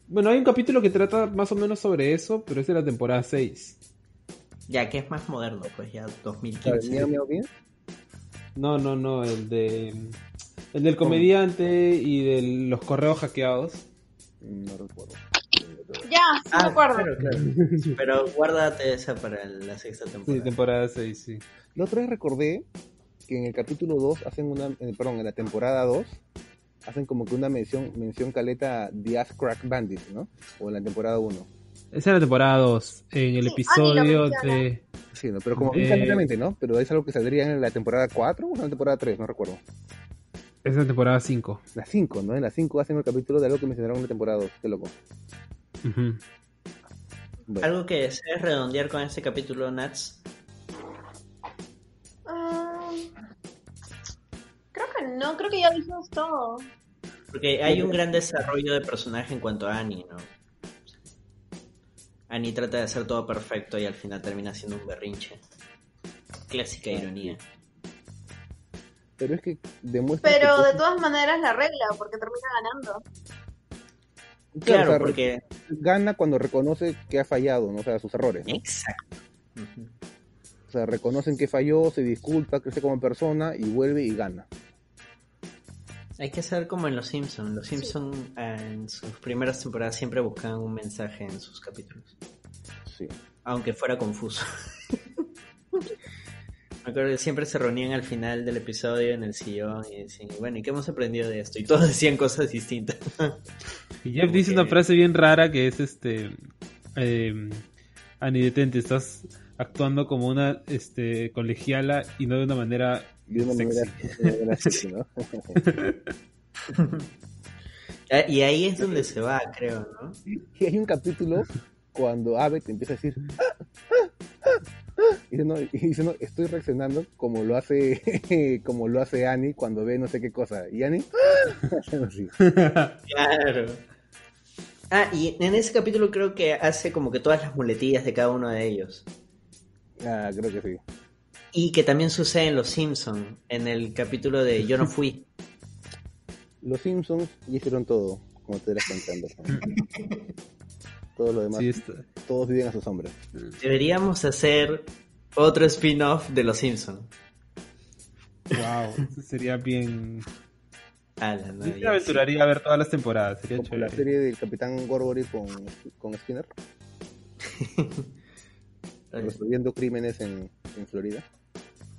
Bueno, hay un capítulo que trata más o menos sobre eso, pero es de la temporada 6. Ya que es más moderno, pues ya ¿sabe? 2015. Miau, miau, bien. No, no, no, el de el del comediante y de los correos hackeados. No recuerdo. Ya, sí me acuerdo. Ah, claro, claro. Pero guárdate esa para la sexta Sí, temporada. temporada 6, sí. La otra vez recordé que en el capítulo 2 hacen una, eh, perdón, en la temporada 2 hacen como que una mención, mención caleta The Ass Crack Bandit, ¿no? O en la temporada 1. Esa es la temporada 2, en el Sí, episodio de... Sí, ¿no? Pero como Eh, bien caletamente, ¿no? Pero es algo que saldría en la temporada 4 o en la temporada 3, no recuerdo. Es la temporada 5. La 5, ¿no? En la 5 hacen el capítulo de algo que mencionaron en la temporada 2. Qué loco. Bueno, Algo que desees redondear con este capítulo, Nats. Ah, creo que no, creo que ya dijimos todo. Porque hay un gran desarrollo de personaje en cuanto a Annie, ¿no? Annie trata de hacer todo perfecto y al final termina siendo un berrinche. Clásica ironía. pero es que demuestra Pero que- de todas maneras la regla, porque termina ganando. Claro, o sea, porque... gana cuando reconoce que ha fallado, ¿no? o sea, sus errores. ¿no? Exacto. O sea, reconocen que falló, se disculpa, crece como persona y vuelve y gana. Hay que ser como en Los Simpsons. Los Simpsons en sus primeras temporadas siempre buscaban un mensaje en sus capítulos. Sí. Aunque fuera confuso. (laughs) Me acuerdo que siempre se reunían al final del episodio en el sillón y decían, bueno, ¿y qué hemos aprendido de esto? Y todos (laughs) decían cosas distintas. (laughs) Y Jeff dice Ok. una frase bien rara que es este eh, Ani detente, estás actuando como una este colegiala y no de una manera Y de una sexy. manera, de manera sexy, ¿no? (laughs) Ah, y ahí es donde se va, creo, ¿no? Y hay un capítulo cuando Abe te empieza a decir "Ah, ah, ah, ah", y dice, no, y dice, no, estoy reaccionando como lo hace (laughs) como lo hace Annie cuando ve no sé qué cosa. Y Annie. (laughs) Claro. Ah, y en ese capítulo creo que hace como que todas las muletillas de cada uno de ellos. Ah, creo que sí. Y que también sucede en Los Simpson en el capítulo de Yo no (laughs) fui. Los Simpsons ya hicieron todo, como te eras contando. Todo lo demás, Sí, está. Todos viven a su sombra. Deberíamos hacer otro spin-off de Los Simpson. Wow, eso sería bien. Ala, no, Yo me aventuraría a ver todas las temporadas, sería Como la serie del Capitán Gorgory con, con Skinner, (laughs) resolviendo crímenes en, en Florida.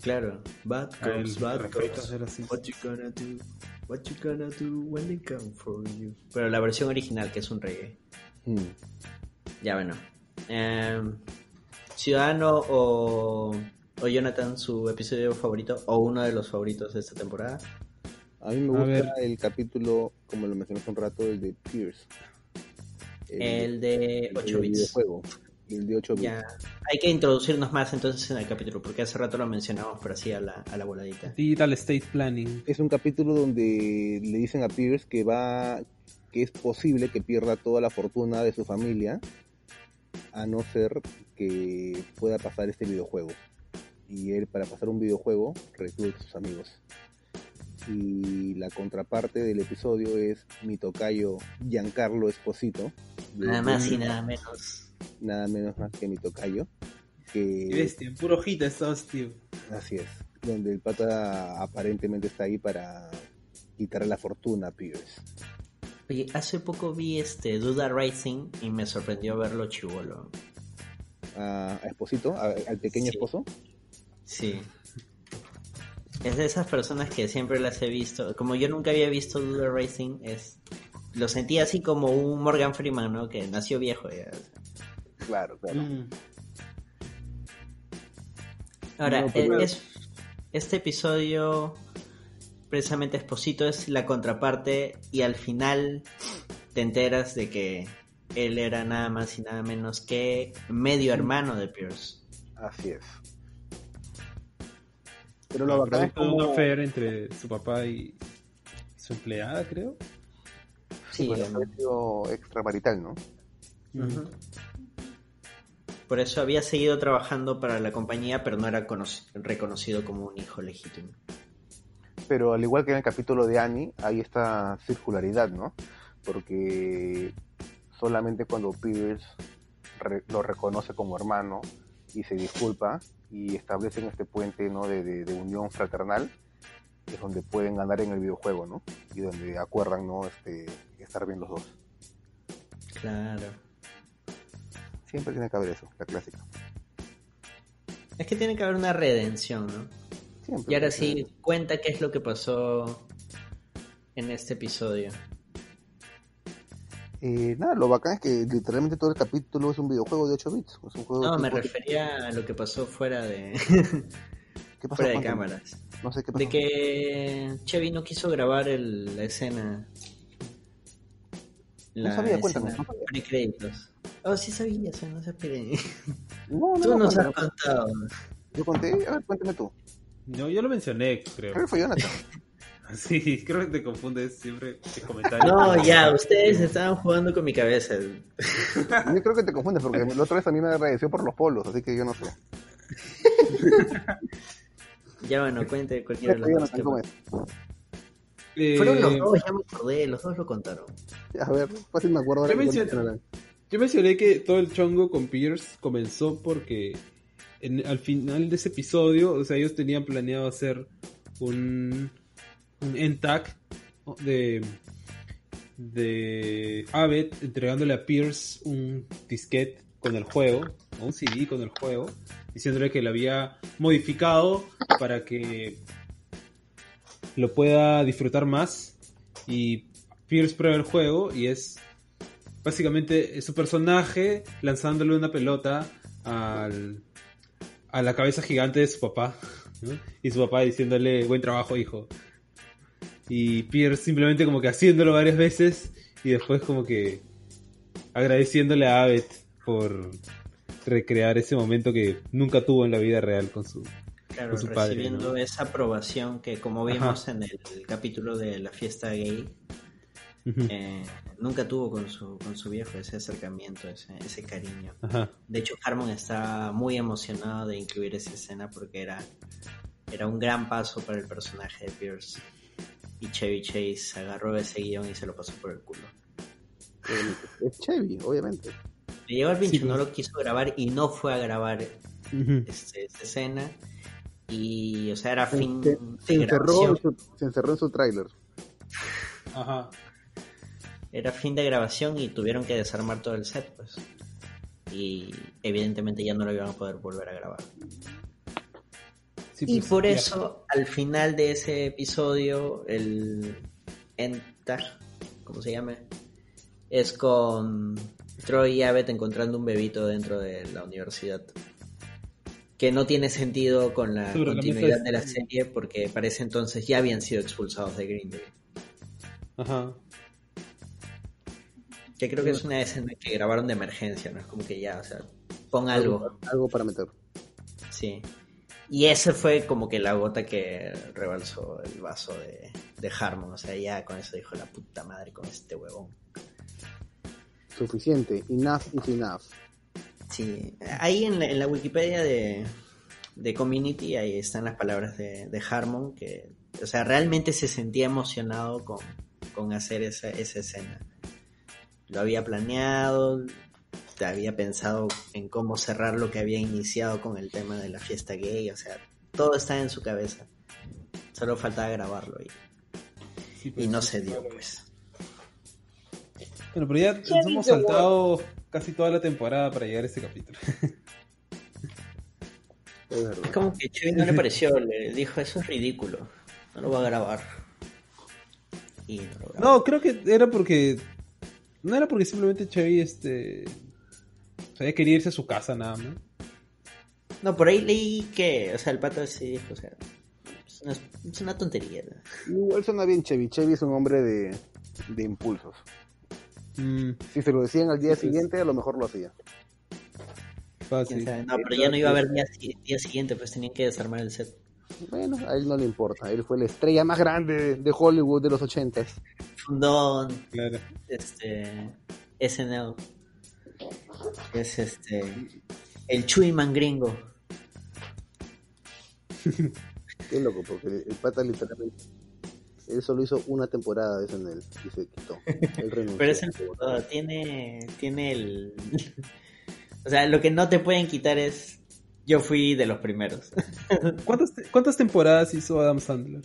Claro. Bad Ah, cops, bad cops. What you gonna do? What you gonna do when they come for you? Pero la versión original, que es un reggae. Hmm. Ya bueno. Em, Ciudadano o, o Jonathan, su episodio favorito o uno de los favoritos de esta temporada. A mí me gusta el capítulo, como lo mencioné hace un rato, el de Pierce. El de el 8 del bits. videojuego. El de 8 bits. Ya. Hay que introducirnos más entonces en el capítulo, porque hace rato lo mencionamos, pero así a la, a la voladita. Digital State Planning. Es un capítulo donde le dicen a Pierce que va que es posible que pierda toda la fortuna de su familia a no ser que pueda pasar este videojuego. Y él para pasar un videojuego recluta a sus amigos. Y la contraparte del episodio es mi tocayo Giancarlo Esposito. de- Nada más y nada menos. nada menos más que mi tocayo. Qué Que bestia, en puro hojita estabas, tío. así es. Donde el pata aparentemente está ahí para quitarle la fortuna a Pierce. Oye, hace poco vi este Duda Racing y me sorprendió verlo chivolo. a, a Esposito, a- al pequeño Sí. esposo. Sí. Es de esas personas que siempre las he visto. Como yo nunca había visto Duda Racing, es lo sentí así como un Morgan Freeman, ¿no? Que nació viejo ya. Claro, claro. Mm. Ahora, No, pero- eh, es, este episodio, precisamente Esposito, es la contraparte y al final te enteras de que él era nada más y nada menos que medio hermano de Pierce. Así es. Pero lo bacán es un como... affair entre su papá y su empleada, creo. Sí, sido extramarital, ¿no? Por eso había seguido trabajando para la compañía, pero no era cono- reconocido como un hijo legítimo. Pero al igual que en el capítulo de Annie, hay esta circularidad, ¿no? Porque solamente cuando Pierce re- lo reconoce como hermano y se disculpa y establecen este puente ¿no? de, de- de unión fraternal, es donde pueden ganar en el videojuego, ¿no? Y donde acuerdan, ¿no? Este, estar bien los dos. Claro. Siempre tiene que haber eso, la clásica. Es que tiene que haber una redención, ¿no? Siempre. Y ahora sí, cuenta qué es lo que pasó en este episodio. Eh, nada, lo bacán es que literalmente todo el capítulo es un videojuego de 8 bits. Es un juego No, me refería a lo que pasó fuera de, ¿Qué pasó fuera de cámaras. No sé qué pasó. De que Chevy no quiso grabar el- la escena. No sabía, cuéntame, no sabía. Pre-créditos. Oh, sí sabía, o sea, no se. No, no, Tú no, nos has contado. Yo conté, a ver, cuéntame tú. No, yo lo mencioné, creo. Creo que fue Jonathan. (laughs) Sí, creo que te confundes siempre de comentarios. No, ya, ustedes estaban jugando con mi cabeza. (laughs) Yo creo que te confundes porque la otra vez a mí me agradeció por los polos, así que yo no sé. Ya bueno, cuente cualquiera de los dos Jonathan, ¿cómo temas. es? Eh, Fueron los dos, ya me acordé, los dos lo contaron. A ver, fácil me acuerdo Yo mencioné-. Yo mencioné que todo el chongo con Pierce comenzó porque al final de ese episodio, o sea, ellos tenían planeado hacer un, un end tag de, de Abed entregándole a Pierce un disquete con el juego, o un CD con el juego, diciéndole que lo había modificado para que lo pueda disfrutar más. Y Pierce prueba el juego y es básicamente su personaje lanzándole una pelota al, a la cabeza gigante de su papá. ¿no? Y su papá diciéndole, buen trabajo, hijo. Y Pierce simplemente como que haciéndolo varias veces y después como que agradeciéndole a Abed por recrear ese momento que nunca tuvo en la vida real con su... Claro, Con su padre, recibiendo ¿no? esa aprobación que como vimos en el, capítulo de la fiesta gay, eh, nunca tuvo con su, con su viejo ese acercamiento, ese, ese cariño. Ajá. De hecho, Harmon está muy emocionado de incluir esa escena porque era, era un gran paso para el personaje de Pierce. Y Chevy Chase agarró ese guion y se lo pasó por el culo. Es Chevy, obviamente. Le llegó al pincho, Sí, pues. no lo quiso grabar y no fue a grabar este, esta escena. Y, o sea, era Se, fin se- se de encerró, su, se encerró en su tráiler. Ajá. Era fin de grabación y tuvieron que desarmar todo el set, pues. Y evidentemente ya no lo iban a poder volver a grabar. Sí, Y pues, por ya. eso, al final de ese episodio, el Enta, ¿cómo se llama? Es con Troy y Abbott encontrando un bebito dentro de la universidad. Que no tiene sentido con la continuidad de la serie porque para ese entonces ya habían sido expulsados de Green Day. Ajá. Que creo que es una escena que grabaron de emergencia, ¿no? Es como que ya, o sea, pon algo. Algo para meter. Sí. Y ese fue como que la gota que rebalsó el vaso de, de Harmon. O sea, ya con eso dijo la puta madre con este huevón. Suficiente. Enough is enough. Sí. Ahí en la, en la Wikipedia de, de Community, ahí están las palabras de, de Harmon, que, o sea, realmente se sentía emocionado con, con hacer esa, esa escena. Lo había planeado, había pensado en cómo cerrar lo que había iniciado con el tema de la fiesta gay, o sea, todo está en su cabeza. Solo faltaba grabarlo y, Sí, y no sí, se dio, claro. pues. Bueno, pero ya nos hemos saltado casi toda la temporada para llegar a este capítulo. (laughs) Es como que Chevy no le pareció, le dijo, eso es ridículo, no lo va a grabar. Y no lo grabó. No, creo que era porque. No era porque simplemente Chevy este. O sea, quería irse a su casa nada más. No, por ahí leí que, o sea, el pato sí o sea, es una, es una tontería. ¿no? Igual suena bien Chevy. Chevy es un hombre de, de impulsos. Mm, Si se lo decían al día Sí, siguiente, a lo mejor lo hacía. ¿Quién fácil. No, pero ya no iba a haber día, día siguiente, pues tenían que desarmar el set. Bueno, a él no le importa. Él fue la estrella más grande de Hollywood de los ochentas. Fundó Claro. este SNL. Es este el Chuyman gringo. Qué loco, porque el pata literalmente. Él solo hizo una temporada de SNL y se quitó. Él renunció. Pero es el fundador, tiene, tiene el (laughs) o sea, lo que no te pueden quitar es yo fui de los primeros. ¿Cuántas, te- ¿Cuántas temporadas hizo Adam Sandler?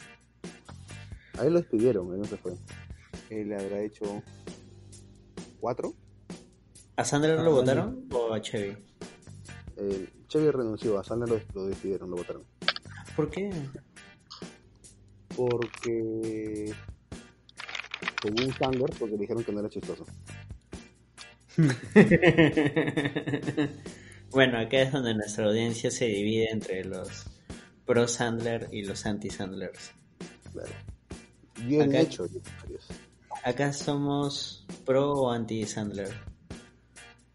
A él lo despidieron, él no se fue. Él habrá hecho. ¿Cuatro? ¿A Sandler lo votaron o a Chevy? Eh, Chevy renunció, a Sandler lo, despidieron, lo votaron. ¿Por qué? Porque. Según Sandler, porque le dijeron que no era chistoso. (laughs) bueno, acá es donde nuestra audiencia se divide entre los pro Sandler y los anti Sandlers. Claro. Bien Acá- hecho. Acá somos pro o anti Sandler.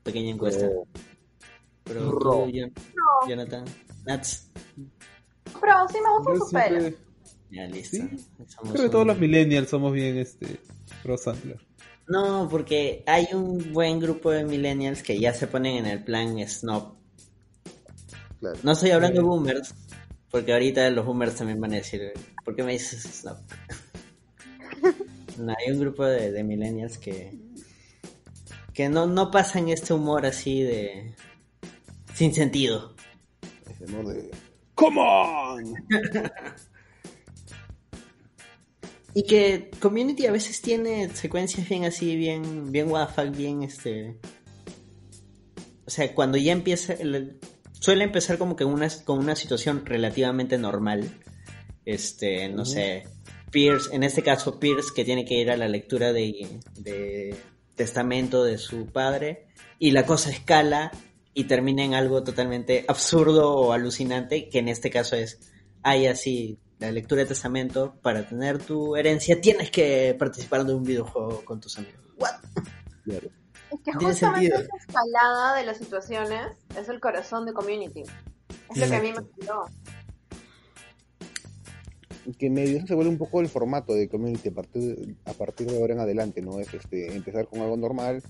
Pequeña encuesta. Pro, Pro. tú, Jonathan. Nats. Pero sí me gusta Yo su pelo. Ya listo. Sí. Creo que todos los millennials somos bien este pro Sandler. No, porque hay un buen grupo de millennials que ya se ponen en el plan snob. Claro. No estoy hablando de boomers, porque ahorita los boomers también van a decir, ¿por qué me dices snob? No, hay un grupo de, de millennials que que no, no pasan este humor así de sin sentido. Ese amor de. ¡Come on! (laughs) Y que Community a veces tiene secuencias bien así, bien, bien fuck, bien este. O sea, cuando ya empieza. el- suele empezar como que una, con una situación relativamente normal. Este, no sé. Pierce, en este caso Pierce, que tiene que ir a la lectura de, de testamento de su padre. Y la cosa escala y termina en algo totalmente absurdo o alucinante, que en este caso es hay así la lectura de testamento, para tener tu herencia tienes que participar de un videojuego con tus amigos. ¿What? Claro. Es que justamente sentido. esa escalada de las situaciones es el corazón de Community. Es lo que a mí me gustó. Que medio se vuelve un poco el formato de community a partir, a partir de ahora en adelante, ¿no? Es este, empezar con algo normal,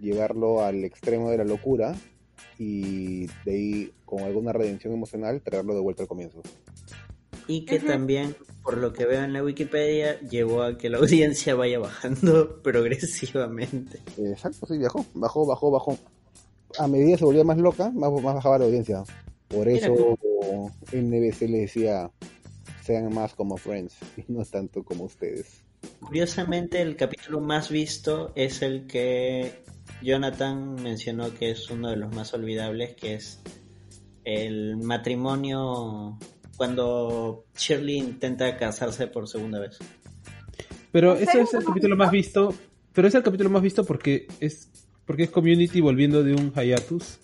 llevarlo al extremo de la locura y de ahí con alguna redención emocional traerlo de vuelta al comienzo. Y que también, por lo que veo en la Wikipedia, llevó a que la (laughs) audiencia vaya bajando (laughs) progresivamente. Exacto, sí, bajó, bajó, bajó, bajó. A medida que se volvía más loca, más, más bajaba la audiencia. Por Mira eso NBC le decía, sean más como Friends (laughs) y no tanto como ustedes. Curiosamente, el capítulo más visto es el que Jonathan mencionó que es uno de los más olvidables, que es el matrimonio cuando Shirley intenta casarse por segunda vez. Pero ¿En ese es el capítulo más visto. Pero es el capítulo más visto porque es porque es Community volviendo de un hiatus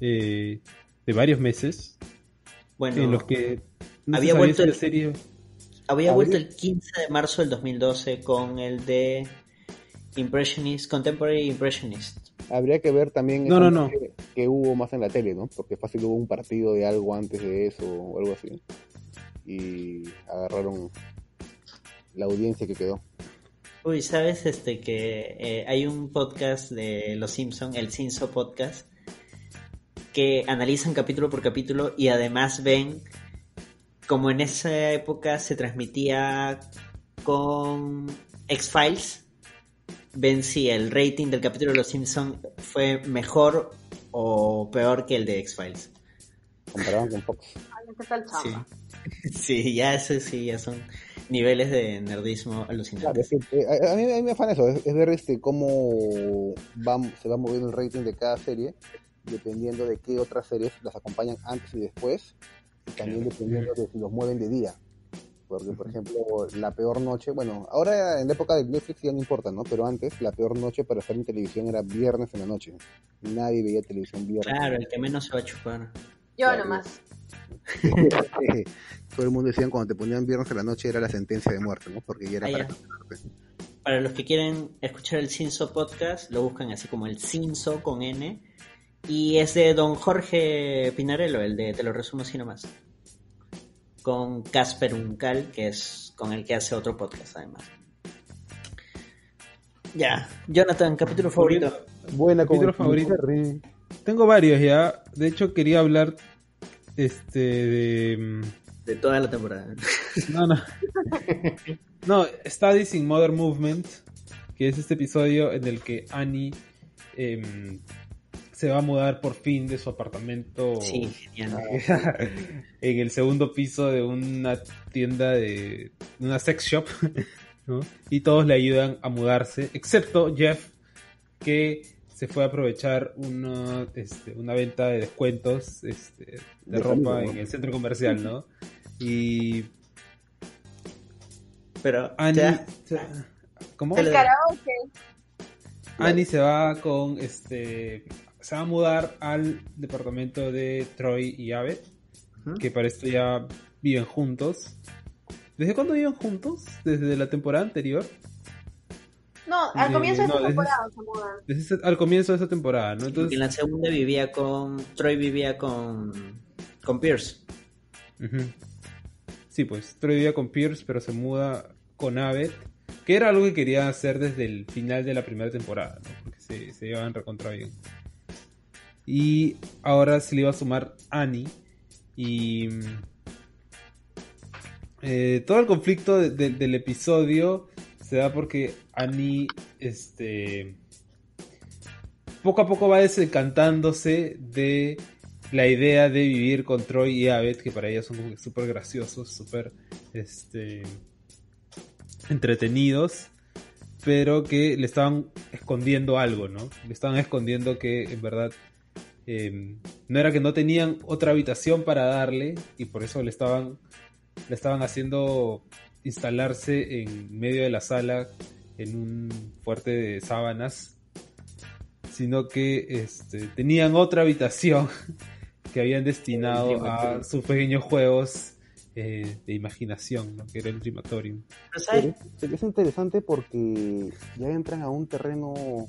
eh, de varios meses Bueno, en los que no había vuelto el- serie había había- vuelto el 15 de marzo del 2012 con el de Impressionist, Contemporary Impressionist. Habría que ver también No, no, no. que hubo más en la tele, ¿no? Porque fácil hubo un partido de algo antes de eso o algo así. Y agarraron la audiencia que quedó. Uy, ¿sabes este que eh, hay un podcast de Los Simpson, el Cinso Podcast, que analizan capítulo por capítulo y además ven como en esa época se transmitía con X-Files, ven si el rating del capítulo de Los Simpson fue mejor o peor que el de X-Files. Comparaban con Fox. Ay, ¿Qué tal Sí. (laughs) sí, ya eso sí, ya son niveles de nerdismo Claro, alucinantes. es que, eh, a, a mí, a mí me afana eso, es, es ver este cómo va, se va moviendo el rating de cada serie, dependiendo de qué otras series las acompañan antes y después, también dependiendo de si los mueven de día. Porque, por ejemplo, la peor noche, bueno, ahora en la época de Netflix ya no importa, ¿no? Pero antes, la peor noche para estar en televisión era viernes en la noche. Nadie veía televisión viernes. Claro, el que menos se va a chupar. Yo Claro. nomás. (laughs) Todo el mundo decía cuando te ponían viernes en la noche era la sentencia de muerte, ¿no? Porque ya era para. Para los que quieren escuchar el Cinso Podcast, lo buscan así como el Cinso con N. Y es de don Jorge Pinarello, el de Te lo resumo así nomás. Con Casper Uncal, que es con el que hace otro podcast además. Ya, Jonathan, capítulo favorito. Buena capítulo el favorito. Tengo varios ya. De hecho quería hablar este de De toda la temporada. No, no. No, Studies in Modern Movement, que es este episodio en el que Annie em, se va a mudar por fin de su apartamento Sí, (laughs) en el segundo piso de una tienda de de una sex shop, (laughs) ¿no? Y todos le ayudan a mudarse, excepto Jeff, que se fue a aprovechar una, este, una venta de descuentos este, de De ropa en el centro comercial, ¿no? (laughs) Y Pero, Annie, ¿cómo? El karaoke. Annie se va con este se va a mudar al departamento de Troy y Abbott, Ujú. que para esto ya viven juntos. ¿Desde cuándo viven juntos? ¿Desde la temporada anterior? No, al Eh, comienzo de no, esta desde- temporada se mudan. Desde ese- al comienzo de esa temporada, ¿no? Entonces, en la segunda vivía con. Troy vivía con. con Pierce. Ujú. Sí, pues Troy vivía con Pierce, pero se muda con Abbott, que era algo que quería hacer desde el final de la primera temporada, ¿no? Porque se, se llevaban recontra bien. Y ahora se le iba a sumar Annie. Y. mm, eh, todo el conflicto de- de- del episodio se da porque Annie, este, poco a poco va desencantándose de la idea de vivir con Troy y Abed, que para ella son súper graciosos, súper, este, entretenidos, pero que le estaban escondiendo algo, ¿no? Le estaban escondiendo que en verdad eh, no era que no tenían otra habitación para darle y por eso le estaban le estaban haciendo instalarse en medio de la sala en un fuerte de sábanas sino que este, tenían otra habitación (laughs) que habían destinado a sus pequeños juegos eh, de imaginación, ¿no? que era el Dreamatorium. Pero es interesante porque ya entran a un terreno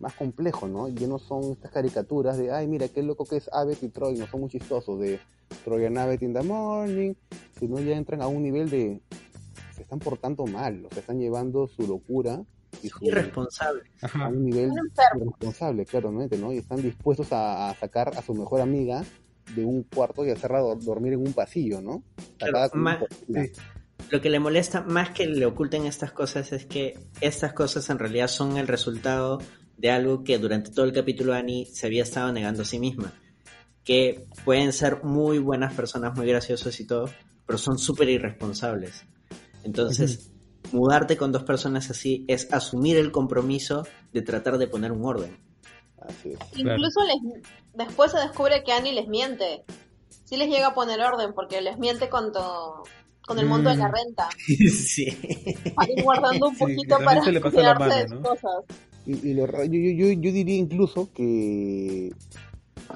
más complejo, ¿no? Ya no son estas caricaturas de, ay, mira, qué loco que es Abbott y Troy, no son muy chistosos, de Troy and Abbott in the morning, sino ya entran a un nivel de, se están portando mal, o sea, están llevando su locura y su, Irresponsable. a un nivel irresponsable, claramente, ¿no? Y están dispuestos a, a sacar a su mejor amiga de un cuarto y hacerla do- dormir en un pasillo, ¿no? Claro, sí. Lo que le molesta más que le oculten estas cosas es que estas cosas en realidad son el resultado de algo que durante todo el capítulo Annie se había estado negando a sí misma. Que pueden ser muy buenas personas, muy graciosos y todo, pero son súper irresponsables. Entonces, mudarte con dos personas así es asumir el compromiso de tratar de poner un orden. Así es. Incluso les, después se descubre que Annie les miente. Sí les llega a poner orden porque les miente con, to- con el monto de la Mm. renta. (laughs) sí. Ahí guardando un Sí, poquito para cosas. Y, y lo yo, yo, yo, diría incluso que,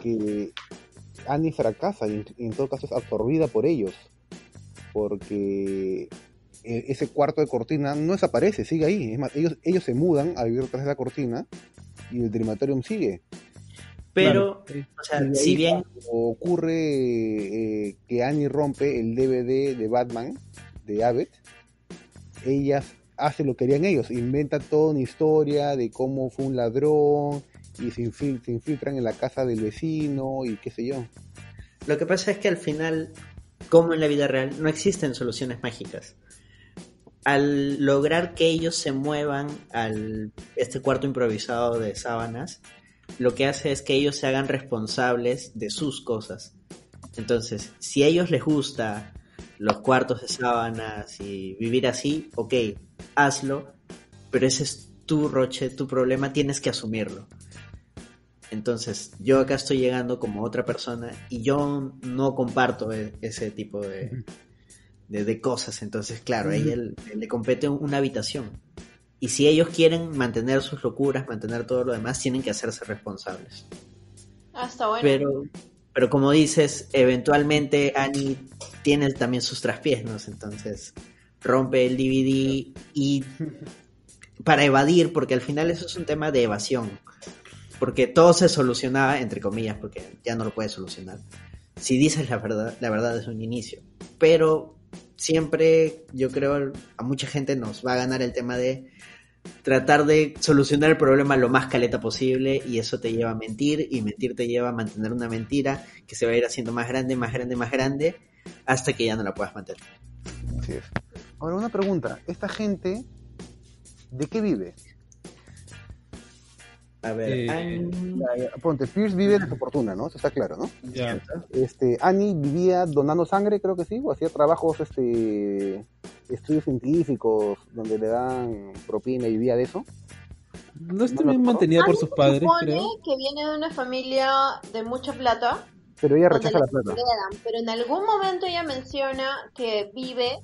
que Annie fracasa y en, y en todo caso es absorbida por ellos. Porque e- ese cuarto de cortina no desaparece, sigue ahí. Es más, ellos, ellos se mudan a vivir detrás de la cortina y el Dreamatorium sigue. Pero, Claro, o sea, si bien ocurre eh, que Annie rompe el DVD de Batman de Abbott, ella hace lo que ellos, inventa toda una historia de cómo fue un ladrón y se, se infiltran en la casa del vecino y qué sé yo. Lo que pasa es que al final, como en la vida real, no existen soluciones mágicas. Al lograr que ellos se muevan al este cuarto improvisado de sábanas, lo que hace es que ellos se hagan responsables de sus cosas. Entonces, si a ellos les gusta los cuartos de sábanas y vivir así, ok, hazlo, pero ese es tu roche, tu problema, tienes que asumirlo. Entonces, yo acá estoy llegando como otra persona y yo no comparto e- ese tipo de, de, de cosas. Entonces, claro, a ella le, le compete una habitación. Y si ellos quieren mantener sus locuras, mantener todo lo demás, tienen que hacerse responsables. Ah, está bueno. Pero, pero como dices, eventualmente Annie tiene también sus traspiés, ¿no? Entonces rompe el DVD y para evadir, porque al final eso es un tema de evasión. Porque todo se solucionaba, entre comillas, porque ya no lo puedes solucionar. Si dices la verdad, la verdad es un inicio. Pero siempre, yo creo, a mucha gente nos va a ganar el tema de tratar de solucionar el problema lo más caleta posible y eso te lleva a mentir y mentir te lleva a mantener una mentira que se va a ir haciendo más grande, más grande, más grande hasta que ya no la puedas mantener. Así es. Ahora, una pregunta. ¿Esta gente de qué vive? A ver, Eh, Annie- ya, Ponte, Pierce vive de su fortuna, ¿no? Eso está claro, ¿no? Ya. Este, Annie vivía donando sangre, creo que sí, o hacía trabajos, este, estudios científicos donde le dan propina y vivía de eso. No está bien mantenida por Annie sus padres, supone creo. que viene de una familia de mucha plata, Pero ella rechaza la plata. heredan, pero en algún momento ella menciona que vive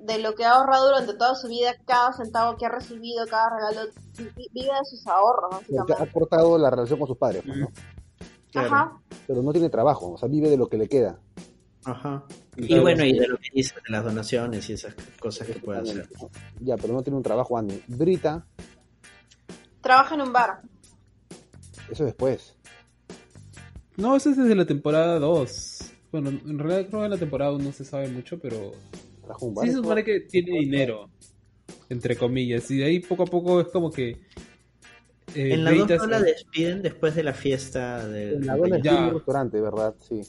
de lo que ha ahorrado durante toda su vida, cada centavo que ha recibido, cada regalo, vi- vive de sus ahorros, Porque ha básicamente. cortado la relación con sus padres, pues, ¿no? Claro. Ajá. Pero no tiene trabajo, o sea, vive de lo que le queda. Ajá. Y Claro, bueno, y de lo que dice de las donaciones y esas cosas que puede hacer. Ya, pero no tiene un trabajo Annie. Brita, Trabaja en un bar. eso después. No, eso es desde la temporada 2. Bueno, en realidad creo que en la temporada 1 no se sabe mucho, pero En un bar. sí se supone que tiene dinero, entre comillas. Y de ahí poco a poco es como que... eh, En la 2 Brita no la despiden después de la fiesta del En la dona Ya. es un restaurante, ¿verdad? Sí.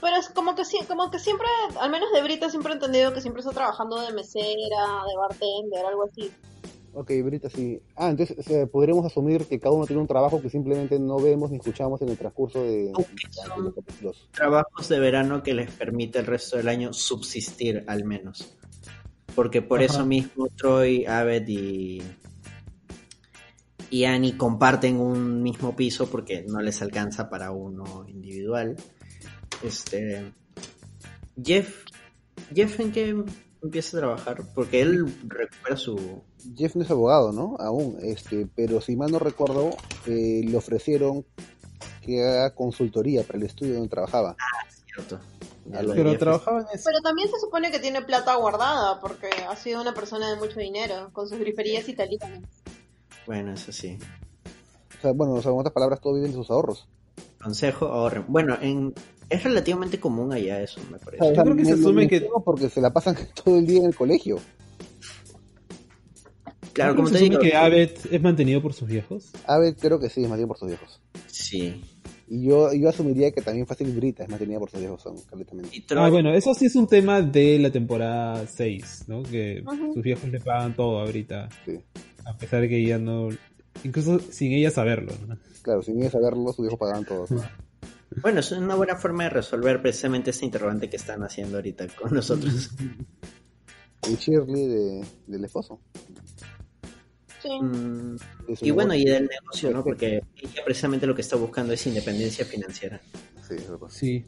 Pero es como que como que siempre, al menos de Brita siempre he entendido que siempre está trabajando de mesera, de bartender, algo así. Ok, Brita, sí. Ah, entonces sea, podríamos asumir que cada uno tiene un trabajo que simplemente no vemos ni escuchamos en el transcurso de, los capítulos. Trabajos de verano que les permite el resto del año subsistir al menos. Porque por Ajá. eso mismo Troy, Abed y, y Annie comparten un mismo piso porque no les alcanza para uno individual. Este Jeff, Jeff en qué empieza a trabajar porque él recupera su Jeff no es abogado, ¿no? Aún, este, pero si mal no recuerdo, eh, le ofrecieron que haga consultoría para el estudio donde trabajaba. cierto. A lo- Pero trabajaba en eso. Pero también se supone que tiene plata guardada, porque ha sido una persona de mucho dinero, con sus griferías italianas. Bueno, eso sí. O sea, bueno, o sea, en otras palabras, todo vive de sus ahorros. Consejo, ahorren. Bueno, en, es relativamente común allá eso, me parece. O sea, creo que se me- me asume que- Porque se la pasan (laughs) todo el día en el colegio. Claro, ¿No como se te asume digo. que Abed es mantenido por sus viejos? Abe creo que sí, es mantenida por sus viejos. Sí. Y yo, yo asumiría que también Fácil Brita es mantenida por sus viejos, son completamente. Ah, bueno, eso sí es un tema de la temporada 6, ¿no? Que sus viejos le pagan todo ahorita, Sí. a pesar de que ella no... Incluso sin ella saberlo, ¿no? Claro, sin ella saberlo, sus viejos pagaban todo. (laughs) Bueno, es una buena forma de resolver precisamente este interrogante que están haciendo ahorita con nosotros. (laughs) Y Shirley de, del esposo. Sí. Mm, y bueno, y del negocio, ¿no? Porque ella precisamente lo que está buscando es independencia financiera. Sí. Sí.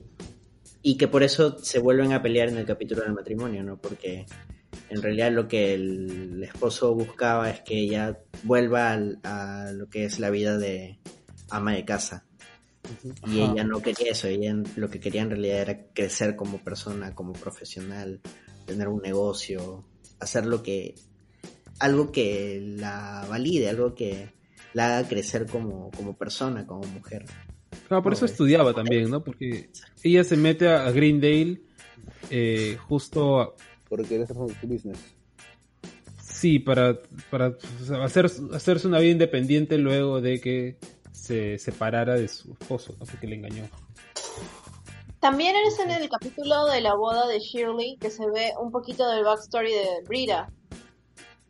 Y que por eso se vuelven a pelear en el capítulo del matrimonio, ¿no? Porque en realidad lo que el esposo buscaba es que ella vuelva al- a lo que es la vida de ama de casa. Y Ajá. ella no quería eso, ella lo que quería en realidad era crecer como persona, como profesional, tener un negocio, hacer lo que, algo que la valide, algo que la haga crecer como, como persona, como mujer. Claro, por No, eso es- estudiaba también, ¿no? Porque ella se mete a Greendale eh, justo, a- Porque eres su business. sí, para, para hacer, hacerse una vida independiente luego de que se separara de su esposo, ¿no? Porque le engañó. También es en el capítulo de la boda de Shirley que se ve un poquito del backstory de Brita.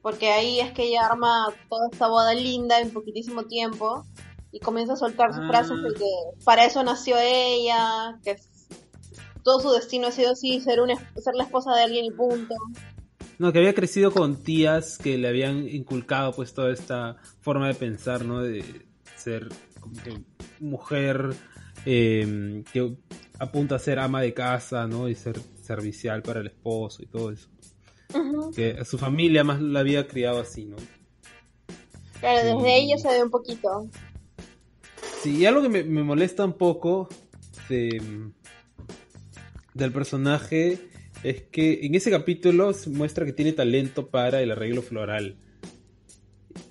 Porque ahí es que ella arma toda esta boda linda en poquitísimo tiempo y comienza a soltar sus Ah. frases de que para eso nació ella, que es- todo su destino ha sido así, ser, una, ser la esposa de alguien y punto. No, que había crecido con tías que le habían inculcado pues toda esta forma de pensar, ¿no? De ser como que mujer eh, que apunta a ser ama de casa, ¿no? Y ser servicial para el esposo y todo eso. Que a su familia más la había criado así, ¿no? Claro, desde ella se ve un poquito. Sí, y algo que me, me molesta un poco de, del personaje es que en ese capítulo se muestra que tiene talento para el arreglo floral.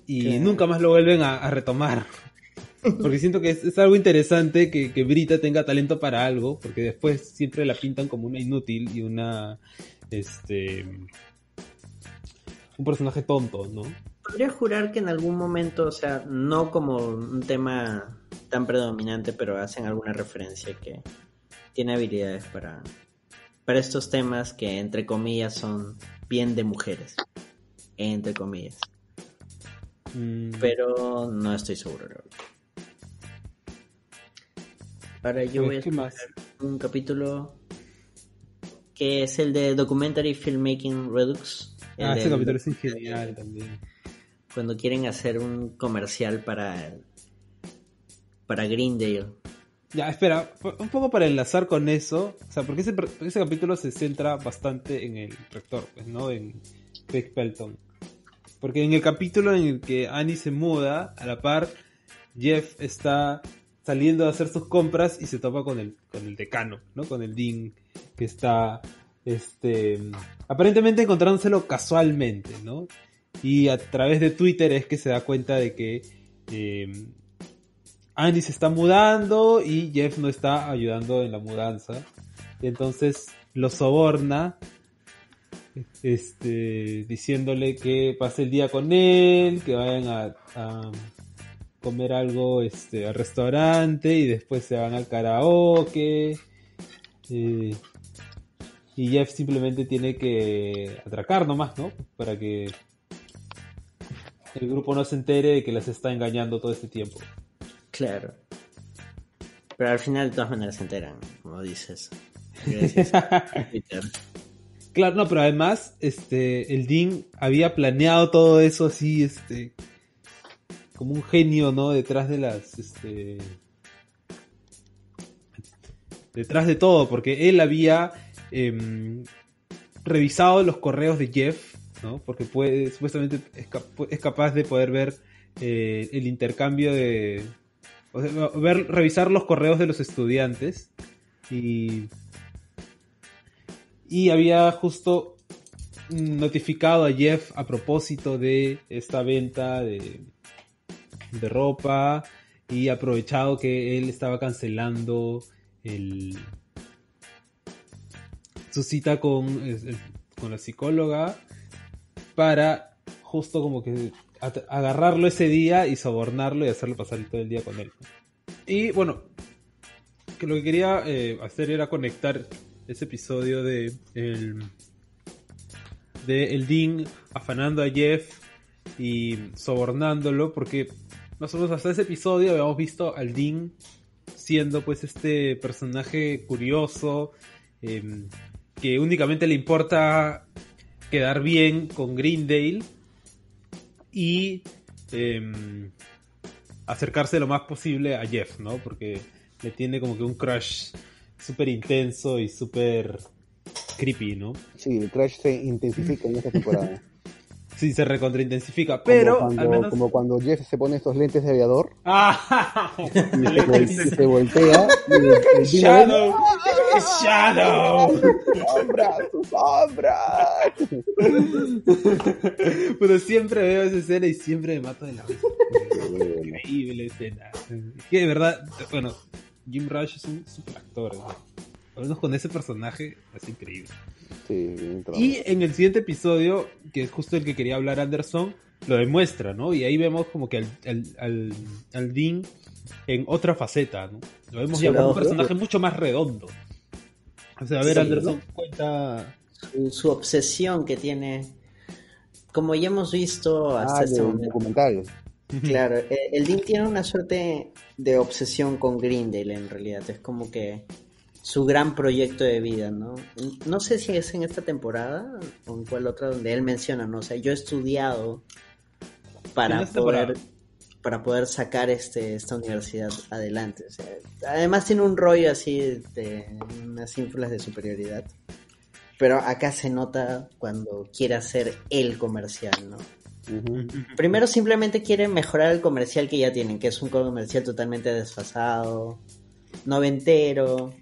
Y nunca más lo vuelven a, a retomar. Porque siento que es, es algo interesante que, que Brita tenga talento para algo, porque después siempre la pintan como una inútil y una. Este. Un personaje tonto, ¿no? Podría jurar que en algún momento, o sea, no como un tema tan predominante, pero hacen alguna referencia que tiene habilidades para, para estos temas que entre comillas son bien de mujeres. Entre comillas. Mm, Pero no estoy seguro. Ahora yo voy a escoger un capítulo que es el de Documentary Filmmaking Redux. Ah, ese del- capítulo es genial también. cuando quieren hacer un comercial para para Greendale. Ya, espera, un poco para enlazar con eso, o sea, porque ese, ese capítulo se centra bastante en el rector, pues, ¿no? En Craig Pelton. Porque en el capítulo en el que Annie se muda, a la par, Jeff está saliendo a hacer sus compras y se topa con el, con el decano, ¿no? Con el Dean, que está, este, aparentemente encontrándoselo casualmente, ¿no? Y a través de Twitter es que se da cuenta de que eh, Annie se está mudando y Jeff no está ayudando en la mudanza. Y entonces lo soborna, este, diciéndole que pase el día con él, que vayan a comer algo este, al restaurante y después se van al karaoke. Eh, y Jeff simplemente tiene que atracar nomás, ¿no? Para que el grupo no se entere de que las está engañando todo este tiempo. Claro. Pero al final de todas maneras se enteran, como dices. Gracias. (laughs) Claro, no, pero además, este, el Dean había planeado todo eso así, este, como un genio, ¿no? Detrás de las, este, detrás de todo, porque él había em, revisado los correos de Jeff, ¿no? Porque puede, supuestamente es, cap- es capaz de poder ver eh, el intercambio de, o sea, ver, revisar los correos de los estudiantes y y había justo notificado a Jeff a propósito de esta venta de, de ropa y aprovechado que él estaba cancelando el, su cita con, con la psicóloga para justo como que agarrarlo ese día y sobornarlo y hacerlo pasar todo el día con él. Y bueno, que lo que quería eh, hacer era conectar ese episodio de el, de el Dean afanando a Jeff y sobornándolo porque menos hasta ese episodio habíamos visto al Dean siendo pues este personaje curioso em, que únicamente le importa quedar bien con Greendale y em, acercarse lo más posible a Jeff, ¿no? Porque le tiene como que un crush súper intenso y súper creepy, ¿no? Sí, el crash se intensifica en esta temporada. (laughs) Sí, se recontraintensifica, pero como cuando, al menos... como cuando Jeff se pone estos lentes de aviador (laughs) ¡Ah! y se, vol- y se voltea y el, el Dean ¡Shadow! ¡Shadow! ¡Sombra! ¡Su sombra! (laughs) Pero siempre veo esa escena y siempre me mato de la risa. Increíble escena. Que de verdad, bueno, Jim Rush es un super actor. ¿no? Al menos con ese personaje es increíble. Sí, bien trabajado. Y en el siguiente episodio, que es justo el que quería hablar Anderson, lo demuestra, ¿no? Y ahí vemos como que al, al, al, al Dean en otra faceta, ¿no? Lo vemos Sí, ya como un personaje mucho más redondo. O sea, a ver, Sí, Anderson, cuenta... Su, su obsesión que tiene. Como ya hemos visto hasta Ah, este momento. Claro, el Dean tiene una suerte de obsesión con Grindel en realidad. Es como que su gran proyecto de vida, ¿no? No sé si es en esta temporada o en cuál otra donde él menciona, ¿no? O sea, yo he estudiado para poder para poder sacar este esta universidad adelante. O sea, además tiene un rollo así de unas ínfulas de superioridad. Pero acá se nota cuando quiere hacer el comercial, ¿no? Primero simplemente quieren mejorar el comercial que ya tienen, que es un comercial totalmente desfasado, noventero.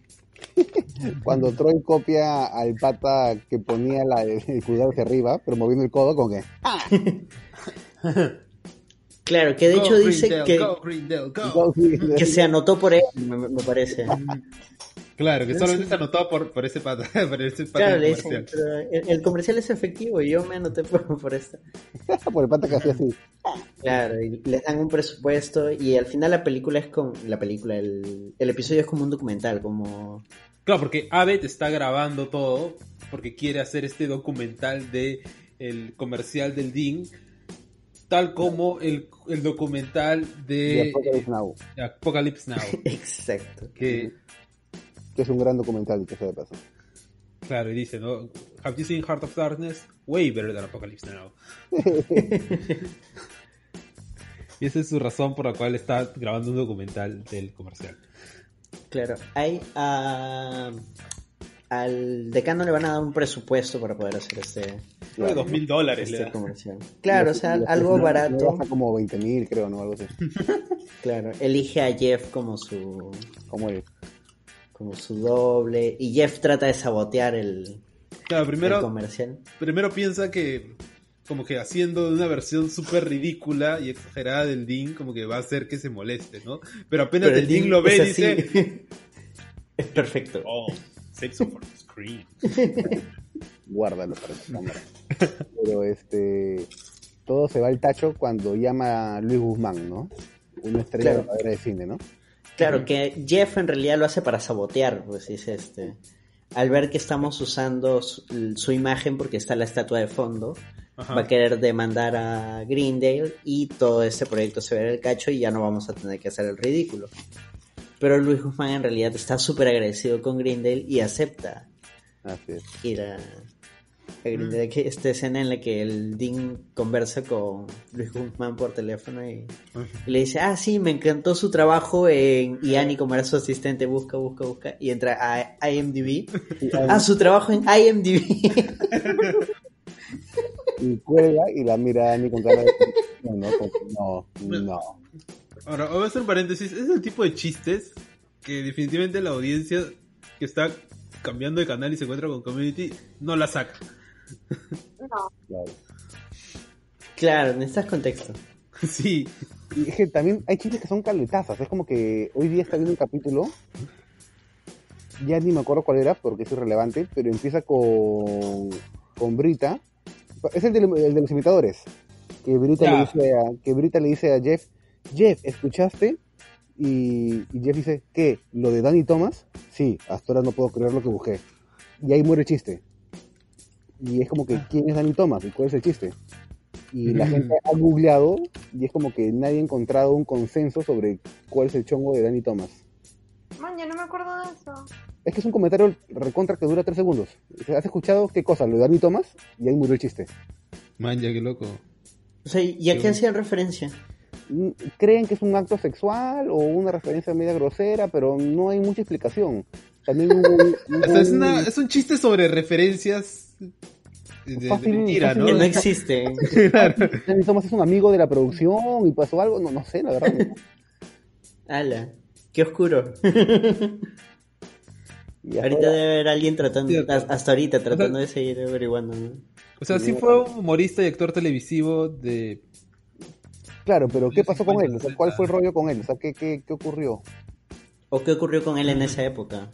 Cuando Troy copia al pata que ponía la, el pulgar hacia arriba, pero moviendo el codo con que. Claro, que de hecho dice que, Go, sí, que se anotó por él, me, me parece. (laughs) Claro, que solamente se anotó por, por ese pata, (laughs) por ese pata Claro, dicen, comercial. pero el, el comercial es efectivo y yo me anoté por, (laughs) por esto. (laughs) por el pata que hacía así. Claro, y les dan un presupuesto y al final la película es con... La película, el, el episodio es como un documental, como... Claro, porque Abbott está grabando todo porque quiere hacer este documental de el comercial del Dean, tal como el, el documental de Apocalypse Now, Apocalypse Now. Exacto. Que, que es un gran documental, que sea de paso. claro, y dice, ¿no? Have you seen Heart of Darkness? Way better than Apocalypse Now. (laughs) (laughs) y esa es su razón por la cual está grabando un documental del comercial. Claro, hay ah, al decano le van a dar un presupuesto para poder hacer este, que dos mil dólares le este da. comercial. Claro, o sea, algo barato. Baja como 20 mil, creo, ¿no? Algo así. (laughs) Claro, elige a Jeff como su Como el. Como su doble y Jeff trata de sabotear el, Claro, el primero, comercial. primero piensa que como que haciendo una versión súper ridícula y exagerada del Dean, como que va a hacer que se moleste, ¿no? Pero apenas Pero el Dean lo ve es y dice, (laughs) es perfecto. oh, sexy for the screen. (laughs) Guárdalo para la cámara. Pero este. Todo se va al tacho cuando llama a Luis Guzmán, ¿no? Una estrella Claro. de cine, ¿no? Claro, que Jeff en realidad lo hace para sabotear, pues dice este. Al ver que estamos usando su, su imagen porque está la estatua de fondo, Ajá. va a querer demandar a Greendale y todo este proyecto se verá el cacho y ya no vamos a tener que hacer el ridículo. Pero Luis Guzmán en realidad está súper agradecido con Greendale y acepta Así es. ir a, Que Esta escena en la que el Dean conversa con Luis Guzmán por teléfono y, y le dice, ah, sí, me encantó su trabajo en... Y Annie como era su asistente, busca, busca, busca, y entra a IMDb. Ah, su trabajo en IMDb. Y cuelga y la mira a Annie con cara de... No, no, no. Ahora, voy a hacer un paréntesis. Es el tipo de chistes que definitivamente la audiencia que está cambiando de canal y se encuentra con Community no la saca. No. Claro. claro, necesitas contexto. (laughs) Sí. Y es que también hay chistes que son caletazas. Es como que hoy día está viendo un capítulo. Ya ni me acuerdo cuál era porque es irrelevante, pero empieza con, con Brita. Es el de, el de los imitadores. Que Brita, Ya. le dice a, que Brita le dice a Jeff: Jeff, ¿escuchaste? Y, y Jeff dice: ¿Qué? ¿Lo de Danny Thomas? Sí, hasta ahora no puedo creer lo que busqué. Y ahí muere el chiste. Y es como que: ¿quién es Danny Thomas? ¿Y cuál es el chiste? y la gente ha googleado y es como que nadie ha encontrado un consenso sobre cuál es el chongo de Danny Thomas. Man, yo no me acuerdo de eso. Es que es un comentario recontra que dura tres segundos. ¿Has escuchado qué cosa? Lo de Danny Thomas y ahí murió el chiste. Man, ya qué loco. O sea, ¿y a qué hacían referencia? Mm, Creen que es un acto sexual o una referencia media grosera, pero no hay mucha explicación. También hubo un- (laughs) O sea, es, hubo una- un- es un chiste sobre referencias de, mentira, fácil ¿no? Que no existe. (laughs) Danny (laughs) Thomas es un amigo de la producción y pasó algo, no, no sé, la verdad. Ala, qué oscuro. (laughs) Y ahorita ahora- debe haber alguien tratando, hasta ahorita tratando de seguir averiguando. ¿no? O sea, sí fue un humorista y actor televisivo de... Claro, pero ¿qué pasó con él? O sea, 50, ¿Cuál fue el rollo con él? O sea, ¿qué, qué, qué ocurrió? ¿O qué ocurrió con él en esa época?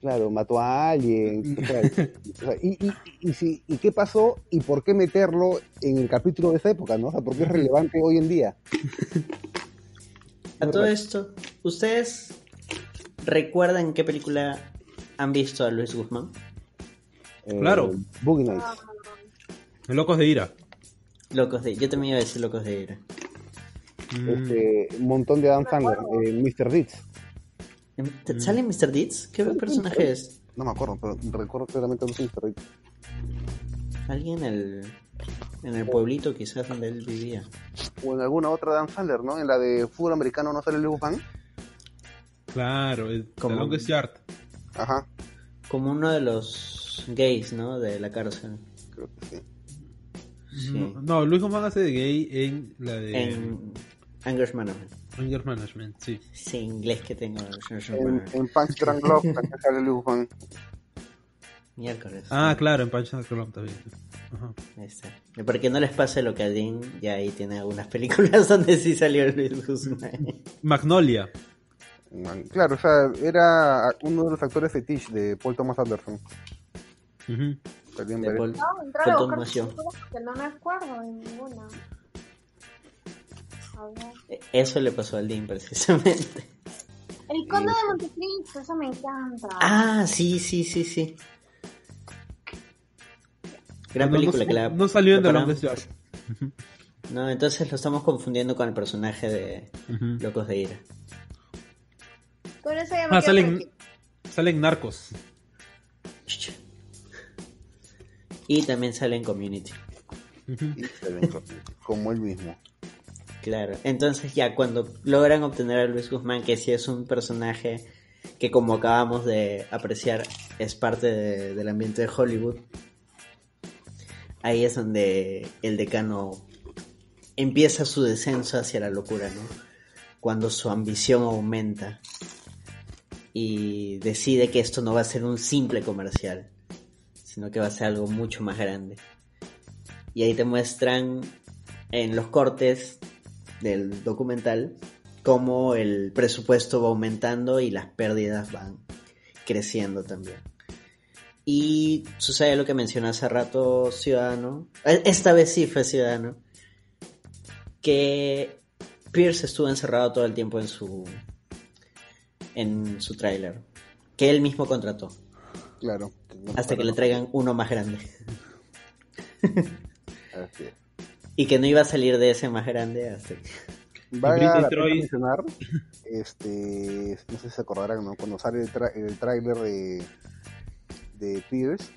Claro, mató a alguien. o sea, o sea, y, y, y, si- ¿Y qué pasó? ¿Y por qué meterlo en el capítulo de esa época? ¿no? O sea, ¿por qué es relevante hoy en día? A todo esto, ¿ustedes recuerdan qué película han visto a Luis Guzmán? Eh, Claro. Boogie Nights. Locos de Ira. Locos de... Yo también iba a decir Locos de Ira. Este, un montón de Adam Sandler. Eh, Mr. Deeds. ¿Te- ¿Sale Mr. Deeds? ¿Qué personaje es? No me acuerdo, pero recuerdo claramente un Mr. Deeds. Alguien en el, en el pueblito quizás donde él vivía. O en alguna otra Adam Sandler, ¿no? En la de fútbol americano no sale Luis Guzmán. Claro, el Como- Longest Yard. Ajá, Como uno de los gays, ¿no? De la cárcel. creo que sí. Sí. No, no, Luis Guzmán hace de gay en la de En Anger Management. Anger Management, sí. Sí, inglés que tengo. En, en Punch Drunk Love también sale Luis Guzmán. Miércoles. Ah, claro, en Punch Drunk Love también. Ajá. Ahí está. Para que no les pase lo que a Dean, ya ahí tiene algunas (laughs) películas donde sí salió Luis Guzmán. Magnolia. Man, Claro, o sea, era uno de los actores fetiche de Paul Thomas Anderson. De varias- Paul- No, entrar a buscar porque no me acuerdo de ninguna. A ver. Eso le pasó al Dean precisamente. El Conde de Montecristo, eso me encanta. Ah, sí, sí, sí, sí. Gran No, no, película que la no salió en The. Longest Yard. No, entonces lo estamos confundiendo con el personaje de. Locos de Ira. Por eso ya me Ah, salen, salen narcos. Y también sale en Community. Y se ven co- como él mismo. Claro, entonces ya cuando logran obtener a Luis Guzmán, que sí es un personaje que como acabamos de apreciar es parte de- del ambiente de Hollywood, ahí es donde el decano empieza su descenso hacia la locura, ¿no? Cuando su ambición aumenta y decide que esto no va a ser un simple comercial, sino que va a ser algo mucho más grande. Y ahí te muestran en los cortes del documental cómo el presupuesto va aumentando y las pérdidas van creciendo también. Y sucede lo que mencioné hace rato, Ciudadano. Eh, Esta vez sí fue Ciudadano. Que Pierce estuvo encerrado todo el tiempo en su en su tráiler, que él mismo contrató, Claro. hasta que le traigan uno más grande. Así es. Y que no iba a salir de ese más grande. Vale la pena Troy. mencionar, este, no sé si se acordarán, ¿no? cuando sale el, tra- el tráiler de, de Pierce,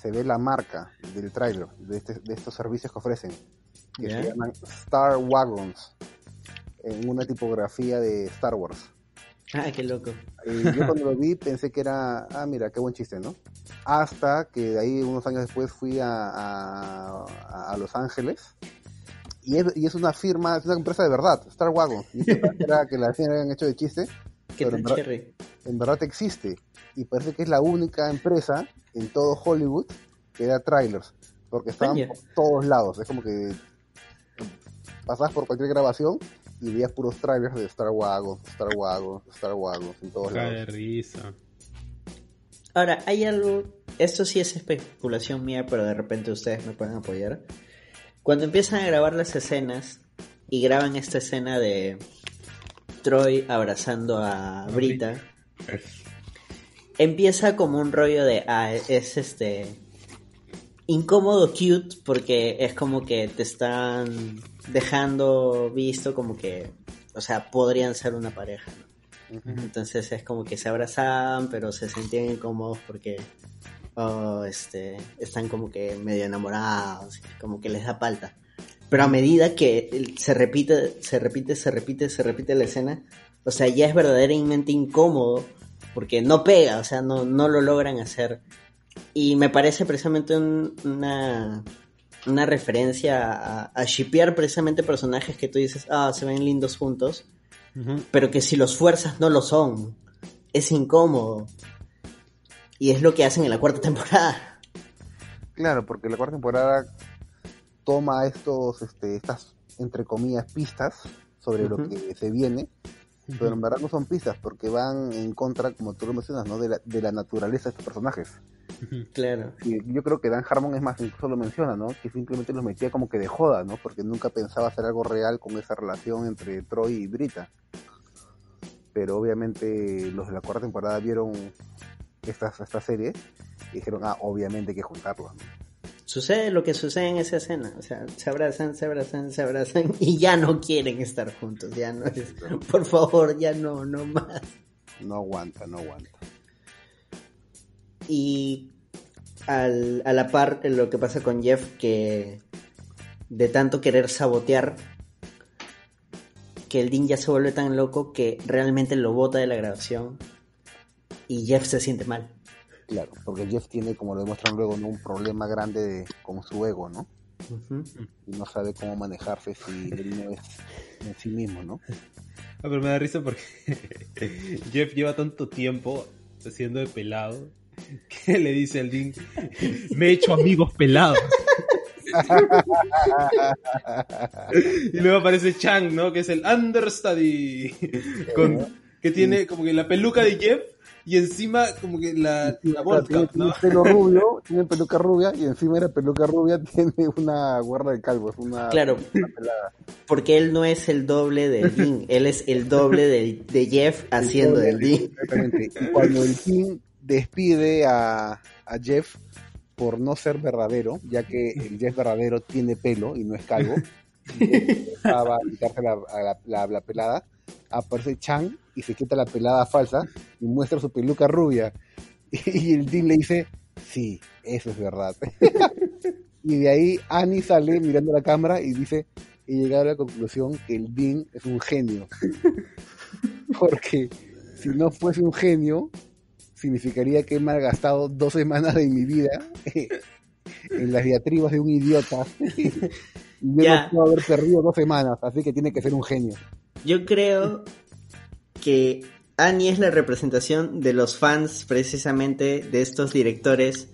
se ve la marca del tráiler, de, este- de estos servicios que ofrecen, que se llaman Star Wagons, en una tipografía de Star Wars. Ah, qué loco. Y yo cuando lo vi pensé que era, ah, mira, qué buen chiste, ¿no? Hasta que de ahí unos años después fui a, a, a Los Ángeles y es, y es una firma, es una empresa de verdad, Star Wagon. Y era que la habían hecho de chiste, (laughs) Qué Pero en verdad- en verdad existe. Y parece que es la única empresa en todo Hollywood que da trailers, porque estaban por todos lados. Es como que pasabas por cualquier grabación y veías puros trailers de Star Wagon, Star Wagon, Star Wagon, en todos lados. de risa. Ahora, hay algo, esto sí es especulación mía, pero de repente ustedes me pueden apoyar. Cuando empiezan a grabar las escenas y graban esta escena de Troy abrazando a A Brita, empieza como un rollo de, ah, es este incómodo cute porque es como que te están dejando visto como que, o sea, podrían ser una pareja. Entonces es como que se abrazaban, pero se sentían incómodos porque oh, este, están como que medio enamorados, como que les da palta. Pero a medida que se repite, se repite, se repite, se repite la escena, o sea, ya es verdaderamente incómodo porque no pega, o sea, no, no lo logran hacer. Y me parece precisamente un- una, una referencia a, a shipear precisamente personajes que tú dices, ah, se ven lindos juntos pero que si los fuerzas no lo son. Es incómodo. Y es lo que hacen en la cuarta temporada. Claro, porque la cuarta temporada toma estos, este, estas, entre comillas, pistas sobre lo que se viene, pero en verdad no son pistas porque van en contra, como tú lo mencionas, ¿no? de, la, de la naturaleza de estos personajes. Claro. Y yo creo que Dan Harmon es más, incluso lo menciona, ¿no? Que simplemente los metía como que de joda, ¿no? Porque nunca pensaba hacer algo real con esa relación entre Troy y Brita. Pero obviamente los de la cuarta temporada vieron esta, esta serie y dijeron, ah, obviamente hay que juntarlos, ¿no? Sucede lo que sucede en esa escena. O sea, se abrazan, se abrazan, se abrazan (laughs) y ya no quieren estar juntos. Ya no es. Por favor, ya no, no más. No aguanta, no aguanta. Y al- a la par, lo que pasa con Jeff, que de tanto querer sabotear, que el Dean ya se vuelve tan loco que realmente lo bota de la grabación y Jeff se siente mal. Claro, porque Jeff tiene, como lo demuestran luego, ¿no? un problema grande de- con su ego, ¿no? Y no sabe cómo manejarse si él no es en sí mismo, ¿no? Ah, pero me da risa porque (laughs) Jeff lleva tanto tiempo haciendo de pelado que le dice al Dean, me he hecho amigos pelados. (laughs) y luego aparece Chang, ¿no? Que es el understudy. Con, que tiene como que la peluca de Jeff y encima como que la, la vodka, tiene, tiene ¿no? pelo rubio, tiene peluca rubia y encima de la peluca rubia (laughs) tiene una guarda de calvos, una, Claro. una pelada. Porque él no es el doble del Dean, (laughs) él es el doble del- de Jeff haciendo del Dean. Exactamente. Y cuando el team despide a, a Jeff por no ser verdadero, ya que el Jeff verdadero tiene pelo y no es calvo, estaba (laughs) a quitarse la, la- la pelada, aparece Chang y se quita la pelada falsa y muestra su peluca rubia. (laughs) Y el Dean le dice, sí, eso es verdad. (laughs) y de ahí Annie sale mirando la cámara y dice, he llegado a la conclusión que el Dean es un genio. (laughs) Porque si no fuese un genio, significaría que he malgastado dos semanas de mi vida en las diatribas de un idiota. y yo no puedo haber perdido dos semanas, así que tiene que ser un genio. Yo creo que Annie es la representación de los fans precisamente de estos directores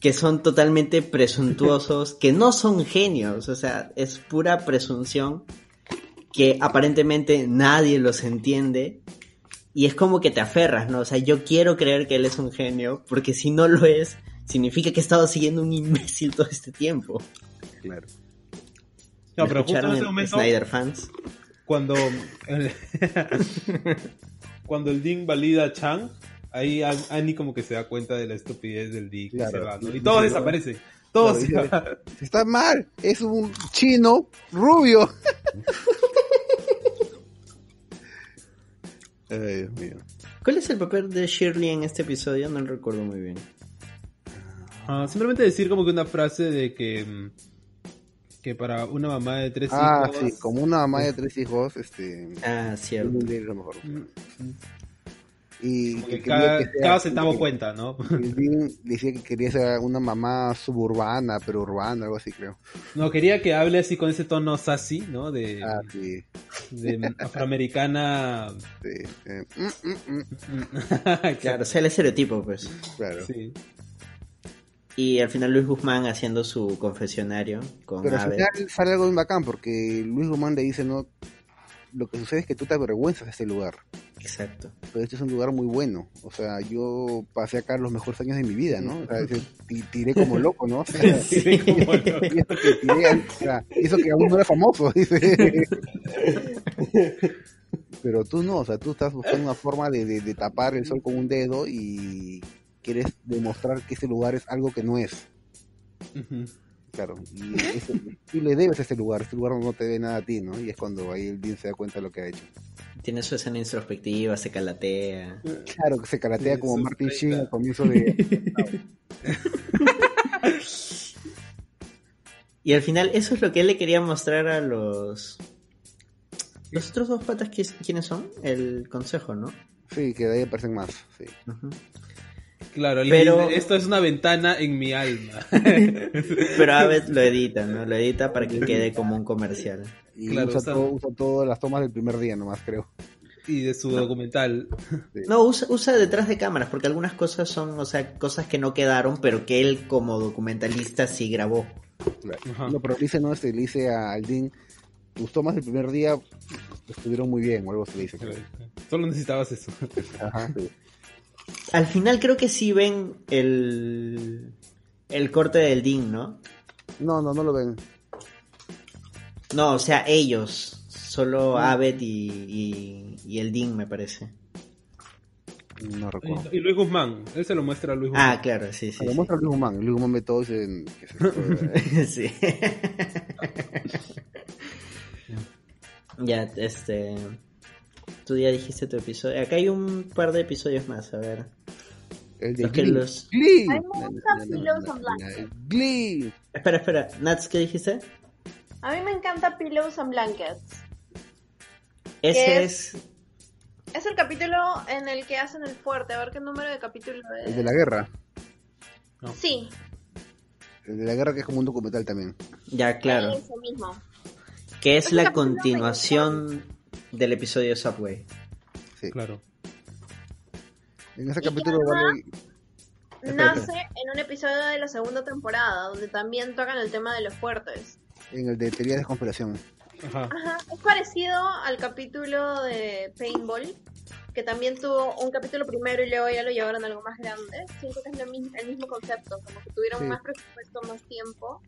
que son totalmente presuntuosos, que no son genios, o sea, es pura presunción que aparentemente nadie los entiende y es como que te aferras, ¿no? O sea, yo quiero creer que él es un genio, porque si no lo es, significa que he estado siguiendo un imbécil todo este tiempo. Claro. No, ¿Me pero justo en ese momento, Snyder fans. Cuando cuando el (laughs) Dean valida a Chang, ahí An- Annie como que se da cuenta de la estupidez del Dean y se va, ¿no? Y se Claro, van. Está mal, es un chino rubio. (laughs) Ay, Dios mío. ¿Cuál es el papel de Shirley en este episodio? No lo recuerdo muy bien. Ah, simplemente decir como que una frase de que mm, que para una mamá de tres Ah, hijos sí, como una mamá de tres hijos, este. Ah, cierto. es lo mejor. mm, mm, Y que cada, que sea- cada centavo que- cuenta, ¿no? Decía que quería ser una mamá suburbana, pero urbana, algo así creo. No, quería que hable así con ese tono sassy, ¿no? De, Ah, sí. de afroamericana. sí. eh, mm, mm, mm, Claro, o sea, el estereotipo, pues. claro. Sí. Y al final Luis Guzmán haciendo su confesionario con Pero al Abe. final sale algo bien bacán, porque Luis Guzmán le dice, no, lo que sucede es que tú te avergüenzas de este lugar. Exacto. pero este es un lugar muy bueno. O sea, yo pasé acá los mejores años de mi vida, ¿no? O sea, tiré como loco, ¿no? O sea, (laughs) Sí, como (laughs) loco. y eso que tiré, o sea, hizo que aún no era famoso, dice. (laughs) Pero tú no, o sea, tú estás buscando una forma de, de- de tapar el sol con un dedo y quieres demostrar que ese lugar es algo que no es. Claro, y eso- tú le debes a este lugar, este lugar no te debe nada a ti, ¿no? Y es cuando ahí el bien se da cuenta de lo que ha hecho. Tiene su escena introspectiva, se calatea. Claro, que se caratea Sí, como Martin. Sheen al comienzo de... (laughs) Y al final, eso es lo que él le quería mostrar a los. Los otros dos patas, ¿qui- ¿quiénes son? El consejo, ¿no? Sí, que de ahí aparecen más, sí. Ujú. Claro, Pero- esto es una ventana en mi alma. (laughs) Pero Abed (laughs) lo edita, ¿no? Lo edita para que quede como un comercial. Y Claro, usa, todo- usa todas las tomas del primer día nomás, creo. y de su documental. No, usa, usa detrás de cámaras, porque algunas cosas son, o sea, cosas que no quedaron, pero que él como documentalista sí grabó. Claro. No, pero le dice, no, este, le dice a Aldin, tus tomas del primer día estuvieron muy bien, o algo se le dice. creo. Solo necesitabas eso. Ajá, sí. Al final creo que sí ven el, el corte del DIN, ¿no? No, no, no lo ven. No, o sea, ellos. Solo Abed y, y, y el DIN, me parece. No recuerdo. Y Luis Guzmán, él se lo muestra a Luis Guzmán. Ah, claro, sí, sí. Lo sí. muestra Luis Guzmán. Luis Guzmán ve todo y dice, ¿qué es esto? sí. (laughs) ya, este. Tú ya dijiste tu episodio. Acá hay un par de episodios más, a ver. El de Los Glee. los- Glee. A mí me gusta Pillows and Blankets. Glee. Espera, espera. Nats, ¿qué dijiste? A mí me encanta Pillows and Blankets. Ese es? es. Es el capítulo en el que hacen el fuerte. A ver qué número de capítulo es. El de la guerra. Sí, El de la guerra que es como un documental también. Ya, claro. ese mismo. Que es Es la continuación del episodio Subway. Sí. Claro. En ese Y capítulo vale... Espera, Nace en un episodio de la segunda temporada, donde también tocan el tema de los fuertes. En el de teoría de conspiración. Ajá. Ajá, es parecido al capítulo de Paintball, que también tuvo un capítulo primero y luego ya lo llevaron a algo más grande. Siento que es lo mismo, el mismo concepto, como que tuvieron Sí. más presupuesto, más tiempo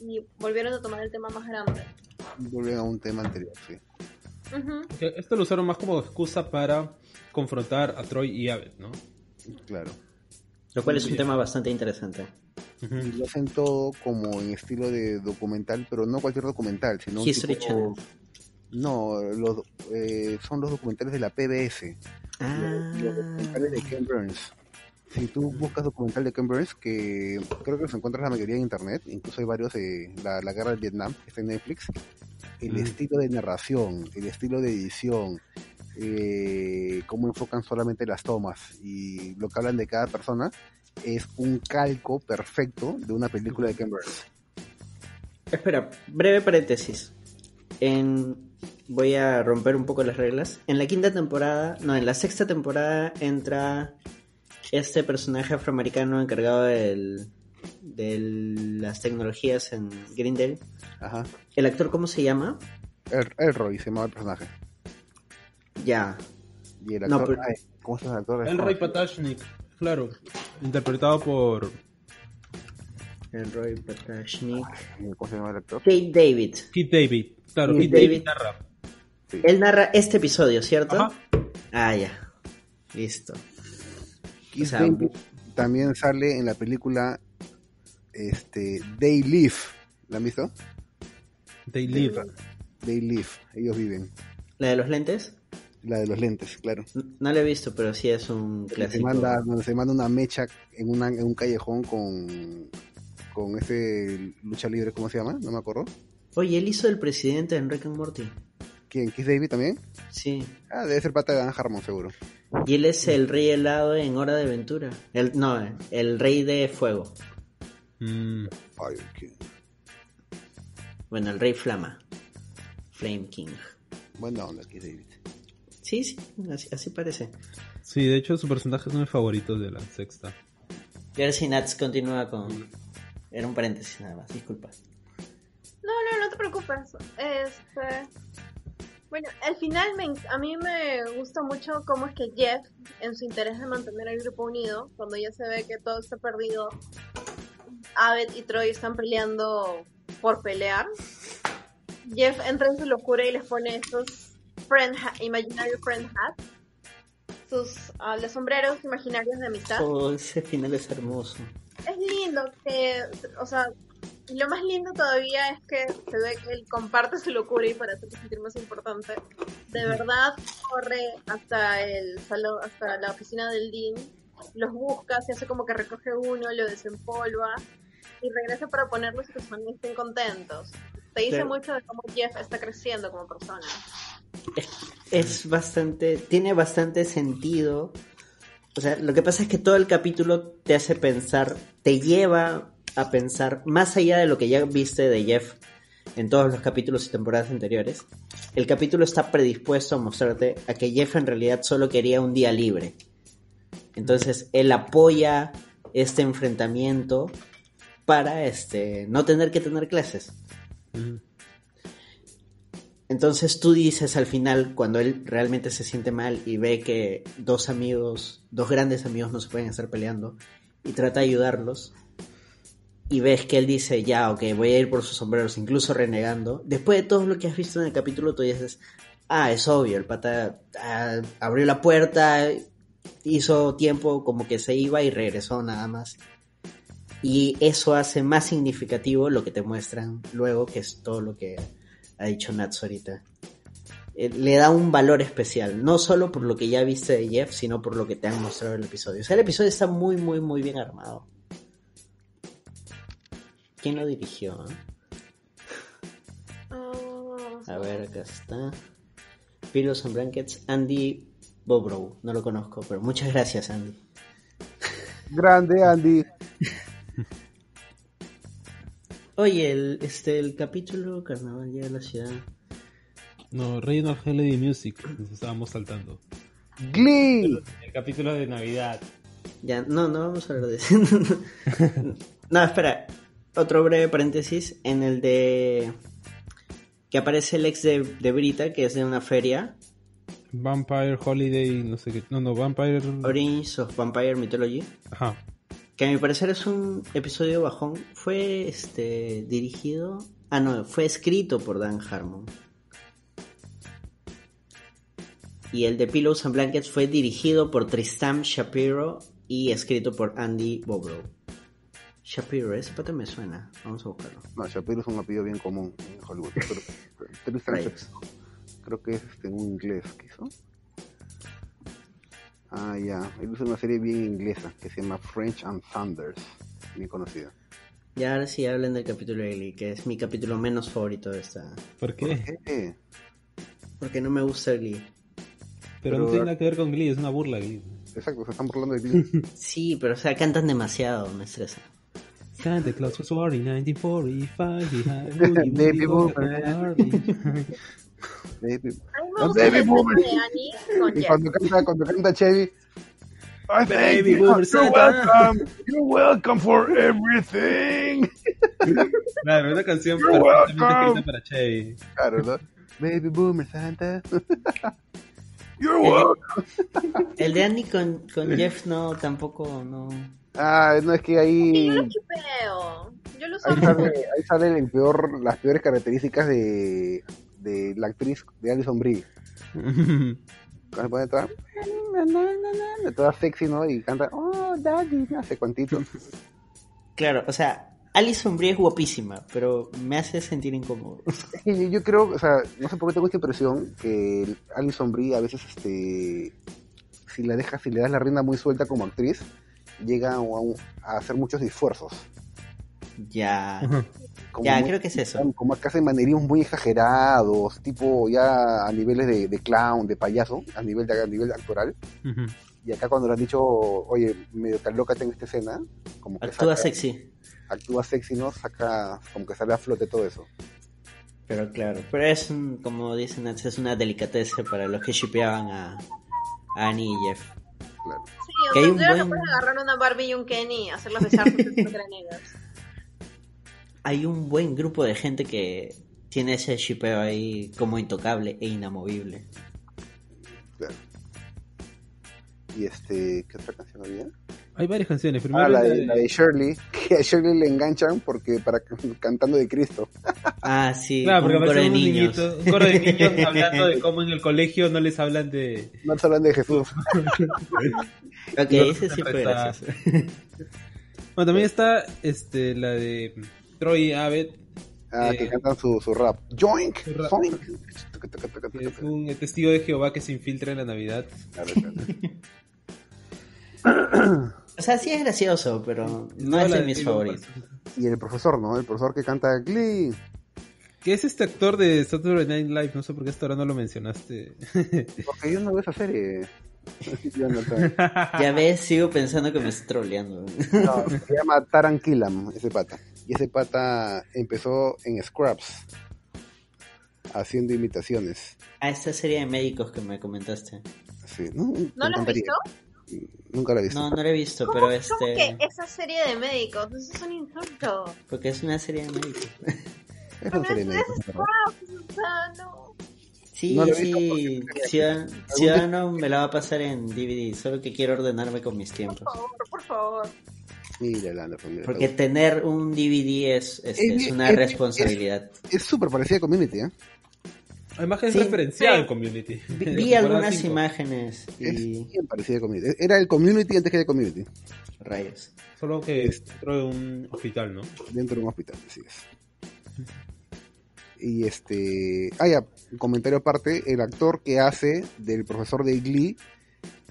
y volvieron a tomar el tema más grande. Vuelven a un tema anterior, sí. Esto lo usaron más como excusa para confrontar a Troy y Abed, ¿no? Claro. Lo cual es un tema bastante interesante. Y lo hacen todo como en estilo de documental, pero no cualquier documental, sino History tipo- Channel. No, los, eh, son los documentales de la PBS. Ah. Los documentales de Ken Burns. Si tú buscas documental de Ken Burns, que creo que los encuentras la mayoría en internet, incluso hay varios de la, la guerra de Vietnam, que está en Netflix, el Mm. estilo de narración, el estilo de edición, eh, cómo enfocan solamente las tomas y lo que hablan de cada persona, es un calco perfecto de una película de Ken Burns. Espera, breve paréntesis. En... Voy a romper un poco las reglas. En la quinta temporada, no, en la sexta temporada entra este personaje afroamericano encargado del, de las tecnologías en Greendale. Ajá. ¿El actor cómo se llama? El, Elroy se llamaba el personaje. Ya. Y el No, actor, pero- ay, ¿cómo se llama el actor? El Patashnik, claro. Interpretado por El Roy Patashnik. ¿Cómo se llama el actor? Kate David. Keith David. Claro, Keith Keith David David. narra. Sí. Él narra este episodio, ¿cierto? Ajá. Ah, ya. Listo. Keith O sea, David bu- también sale en la película este, They Live. ¿La han visto? They live. They Live. Ellos viven. ¿La de los lentes? La de los lentes, claro. N- No la he visto, pero sí es un Donde se clásico. manda, se manda una mecha en, una, en un callejón con, con ese lucha libre, ¿cómo se llama? No me acuerdo. Oye, él hizo el presidente en Rick and Morty. ¿Quién? ¿Keith David también? Sí. Ah, debe ser pata de Dan Harmon, seguro. Y él es el rey helado en Hora de Aventura. El, no, el rey de fuego. Mm, Fire King. Bueno, el rey flama. Flame King. Buena onda, Keith David. Sí, sí, así, así parece. Sí, de hecho su personaje es uno de mis favoritos de la sexta. Y ahora si Nats continúa con... Era un paréntesis nada más, disculpa. No, no, no te preocupes. Este. Bueno, al final me, a mí me gusta mucho cómo es que Jeff, en su interés de mantener el grupo unido, cuando ya se ve que todo está perdido, Abed y Troy están peleando por pelear. Jeff entra en su locura y les pone estos friend imaginary friend hats, sus ah, los sombreros imaginarios de amistad. Oh, ese final es hermoso. es lindo que, o sea, y lo más lindo todavía es que se ve que él comparte su locura y para hacerse sentir más importante, de verdad corre hasta el salón, hasta la oficina del Dean, los busca, se hace como que recoge uno, lo desempolva y regresa para ponerlos y que amigos estén contentos. Te dice Claro. mucho de cómo Jeff está creciendo como persona. Es bastante... Tiene bastante sentido. O sea, lo que pasa es que todo el capítulo te hace pensar, te lleva a pensar, más allá de lo que ya viste de Jeff en todos los capítulos y temporadas anteriores, el capítulo está predispuesto a mostrarte a que Jeff en realidad solo quería un día libre. Entonces, él apoya este enfrentamiento para este no tener que tener clases. Entonces tú dices al final, cuando él realmente se siente mal y ve que dos amigos, dos grandes amigos no se pueden estar peleando y trata de ayudarlos, y ves que él dice, ya, ok, voy a ir por sus sombreros, incluso renegando, después de todo lo que has visto en el capítulo, tú dices, ah, es obvio, el pata ah, abrió la puerta, hizo tiempo como que se iba y regresó nada más. Y eso hace más significativo lo que te muestran luego, que es todo lo que ha dicho Nats ahorita. Eh, Le da un valor especial, no solo por lo que ya viste de Jeff, sino por lo que te han mostrado en el episodio. O sea, el episodio está muy, muy, muy bien armado. ¿Quién lo dirigió? Ah, vamos A ver, acá está. Pillows and Blankets, Andy Bobrow. No lo conozco, pero muchas gracias, Andy. Grande, Andy. Oye, el, este, el capítulo Carnaval llega a la ciudad. No, Regional Holiday Music, nos estábamos saltando. Glee. El capítulo de Navidad. Ya, no, no vamos a hablar de eso. (laughs) no, espera. Otro breve paréntesis. En el de. Que aparece el ex de, de Brita, que es de una feria. Vampire Holiday, no sé qué. No, no, Vampire. Origins of Vampire Mythology. Ajá. Que a mi parecer es un episodio bajón. Fue este dirigido. Ah, no, fue escrito por Dan Harmon. Y el de Pillows and Blankets fue dirigido por Tristan Shapiro y escrito por Andy Bobrow. Shapiro, ese pata me suena. Vamos a buscarlo. No, Shapiro es un apellido bien común en Hollywood. (laughs) Pero, creo que es este, en un inglés. ¿Qué hizo? Ah, ya. Él hizo una serie bien inglesa que se llama French and Thunders. Bien conocida. Y ahora sí hablen del capítulo de Glee, que es mi capítulo menos favorito de esta. ¿Por qué? Porque no me gusta Glee. Pero, Pero- no tiene nada que ver con Glee, es una burla Glee. exacto, se están burlando de ti. (laughs) Sí, pero o sea, cantan demasiado, me estresa. Santa Claus was born in 1945. he had Woody, (laughs) Baby boomer. (laughs) Baby. Baby con Y cuando canta, cuando canta Chevy. "I Baby you. boomer You're Santa." welcome. You're welcome for everything. (laughs) Claro, una canción You're welcome. para Chevy. Claro, ¿no? Baby Boomer Santa. You're welcome. El de Andy con, con Jeff no, tampoco, no. Ah, no es que ahí. yo lo chipeo. Yo lo Ahí sale, ahí salen el peor, las peores características de, de la actriz de Alison Brie. (laughs) Cuando se pone toda, toda sexy, ¿no? Y canta, oh, daddy, no sé cuantito. Claro, o sea, Alison Brie es guapísima, pero me hace sentir incómodo. Yo creo, o sea, no sé por qué tengo esta impresión que Alison Brie a veces, este, si la dejas, si le das la rienda muy suelta como actriz, llega a, un- a hacer muchos esfuerzos. Ya, Como ya, muy- creo que es eso. Como que hacen manerismos muy exagerados, tipo ya a niveles de, de clown, de payaso, a nivel, de, a nivel actoral. Y acá cuando le han dicho, oye, medio calócate en esta escena, como que Actúa saca- sexy, actúa sexy, ¿no? Saca, como que sale a flote todo eso. pero claro. Pero es, un- como dicen antes, es una delicateza para los que shipeaban a, a Annie y Jeff. Claro. Sí, Que o hay sea, un buen- capaz de agarrar una Barbie y un Kenny y hacerlos besarse entre granegas. (laughs) Hay un buen grupo de gente que tiene ese shipeo ahí como intocable e inamovible. Claro. Y este, ¿qué otra canción había? Hay varias canciones. Primero Ah, la de, la de Shirley, (laughs) que a Shirley le enganchan porque para cantando de Cristo. Ah, sí, Claro, porque un coro de niños. niñitos, un coro de niños hablando de cómo en el colegio no les hablan de... No se hablan de Jesús. (laughs) Ok, No, ese sí fue gracioso. (laughs) Bueno, también está este la de Troy Abbott, Ah, Eh, que cantan su, su rap. Joink, su rap. joink. que es un testigo de Jehová que se infiltra en la Navidad. Claro, claro. O sea, sí es gracioso, pero no es de mis favoritos. Y el profesor, ¿no? El profesor que canta Glee. Que es este actor de Saturday Night Live, no sé por qué hasta ahora no lo mencionaste. (laughs) Porque yo no veo esa serie. Yo no, (laughs) Ya ves, sigo pensando que me estoy troleando. no, se llama Taran Killam, ese pata. Y ese pata empezó en Scrubs, haciendo imitaciones. A esta serie de médicos que me comentaste. Sí, ¿no? ¿No Me lo has visto? Nunca la he visto. No, no la he visto, ¿Cómo, pero cómo este... que esa serie de médicos? Eso es un insulto. Porque es una serie de médicos. (laughs) Es una serie de médicos, no. Sí, No sí, visto porque- Ciudad- Ciudadano me la va a pasar en DVD, solo que quiero ordenarme con mis Por tiempos. favor, por favor. Mira, pues, mira. Porque tener un DVD es, es, Es- es una es- responsabilidad. Es súper parecida a Community, ¿eh? Además es Sí. referencial Community. Vi, (laughs) algunas cinco. imágenes Es y bien parecida a Community. Era el Community antes que el Community. rayos. Solo que Este. dentro de un hospital, ¿no? Dentro de un hospital, así es. Y este. Ah, ya, un comentario aparte. El actor que hace del profesor de Glee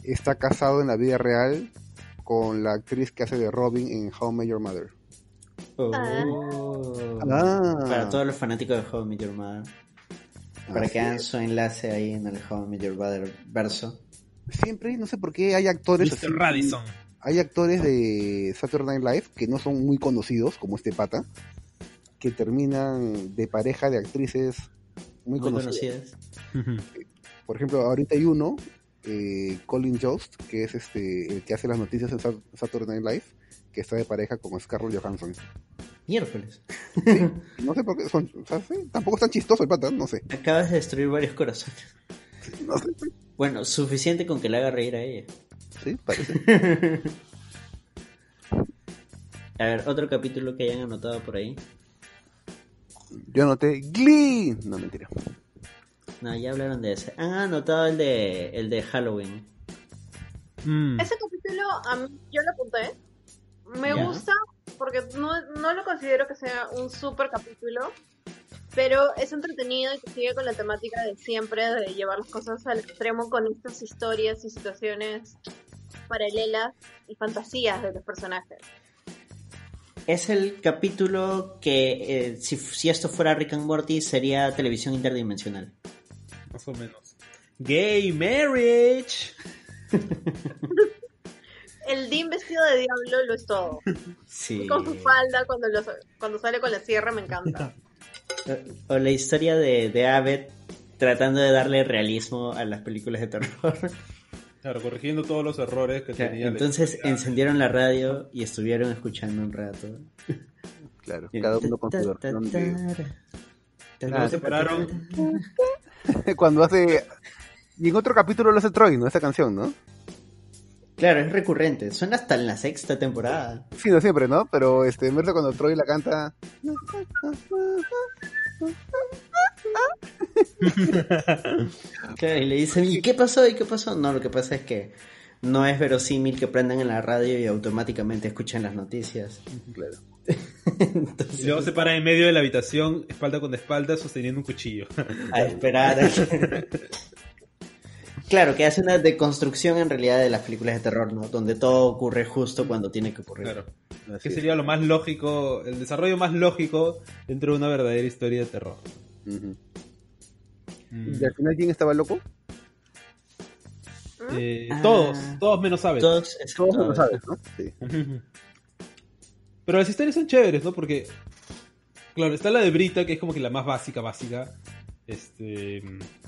está casado en la vida real con la actriz que hace de Robin en How Met Your Mother. Oh. Ah. Para todos los fanáticos de How Met Your Mother. Para Así que su enlace ahí en el How I Met Your Mother verso. Siempre, no sé por qué hay actores así- Mr. Radisson. Hay actores de Saturday Night Live que no son muy conocidos, como este pata, que terminan de pareja de actrices muy, Muy conocidas. conocidas. Por ejemplo, ahorita hay uno, eh, Colin Jost, que es este el que hace las noticias en Sat- Saturday Night Live, que está de pareja con Scarlett Johansson. Miércoles. No sé por qué, son, o sea, sí, tampoco es tan chistoso el pata, no sé. Acabas de destruir varios corazones. No sé, Bueno, suficiente con que le haga reír a ella. sí, parece. (laughs) A ver, otro capítulo que hayan anotado por ahí. Yo anoté Glee. No, mentira. No, ya hablaron de ese. Han anotado el de el de Halloween. Mm. Ese capítulo, a mí- yo lo apunté. Me Ya. gusta porque no, no lo considero que sea un super capítulo, pero es entretenido y que sigue con la temática de siempre de llevar las cosas al extremo con estas historias y situaciones paralelas y fantasías de los personajes. Es el capítulo que, eh, si, si esto fuera Rick and Morty, sería televisión interdimensional. Más o menos. Gay marriage. (laughs) El Dean vestido de diablo lo es todo. Sí. Con su falda, cuando, lo- cuando sale con la sierra, me encanta. O, (laughs) o la historia de, de Abbott tratando de darle realismo a las películas de terror. Claro, corrigiendo todos los errores que tenía. la Entonces encendieron la radio y estuvieron escuchando un rato. Claro, cada uno con su versión de- Luego se pararon. (laughs) Cuando hace... Y en otro capítulo lo hace Troy, ¿no? Esa canción, ¿no? Claro, es recurrente. Suena hasta en la sexta temporada. Sí, no siempre, ¿no? Pero este, en verdad cuando Troy la canta... Claro, y le dicen, ¿y qué pasó? ¿Y qué pasó? No, lo que pasa es que no es verosímil que prendan en la radio y automáticamente escuchen las noticias. Claro. (laughs) Entonces, Y luego se para en medio de la habitación, espalda con espalda, sosteniendo un cuchillo. a esperar. a (laughs) que- claro, que hace una deconstrucción en realidad de las películas de terror, ¿no? Donde todo ocurre justo cuando tiene que ocurrir. claro. Así Que es. sería lo más lógico, el desarrollo más lógico dentro de una verdadera historia de terror. Mm. ¿Y al final quién estaba loco? Eh, Ah. Todos, todos menos Abbott. Todos, Todos Abbott. sabes, ¿no? Sí. (laughs) Pero las historias son chéveres, ¿no? Porque, claro, está la de Brita, que es como que la más básica, básica, este,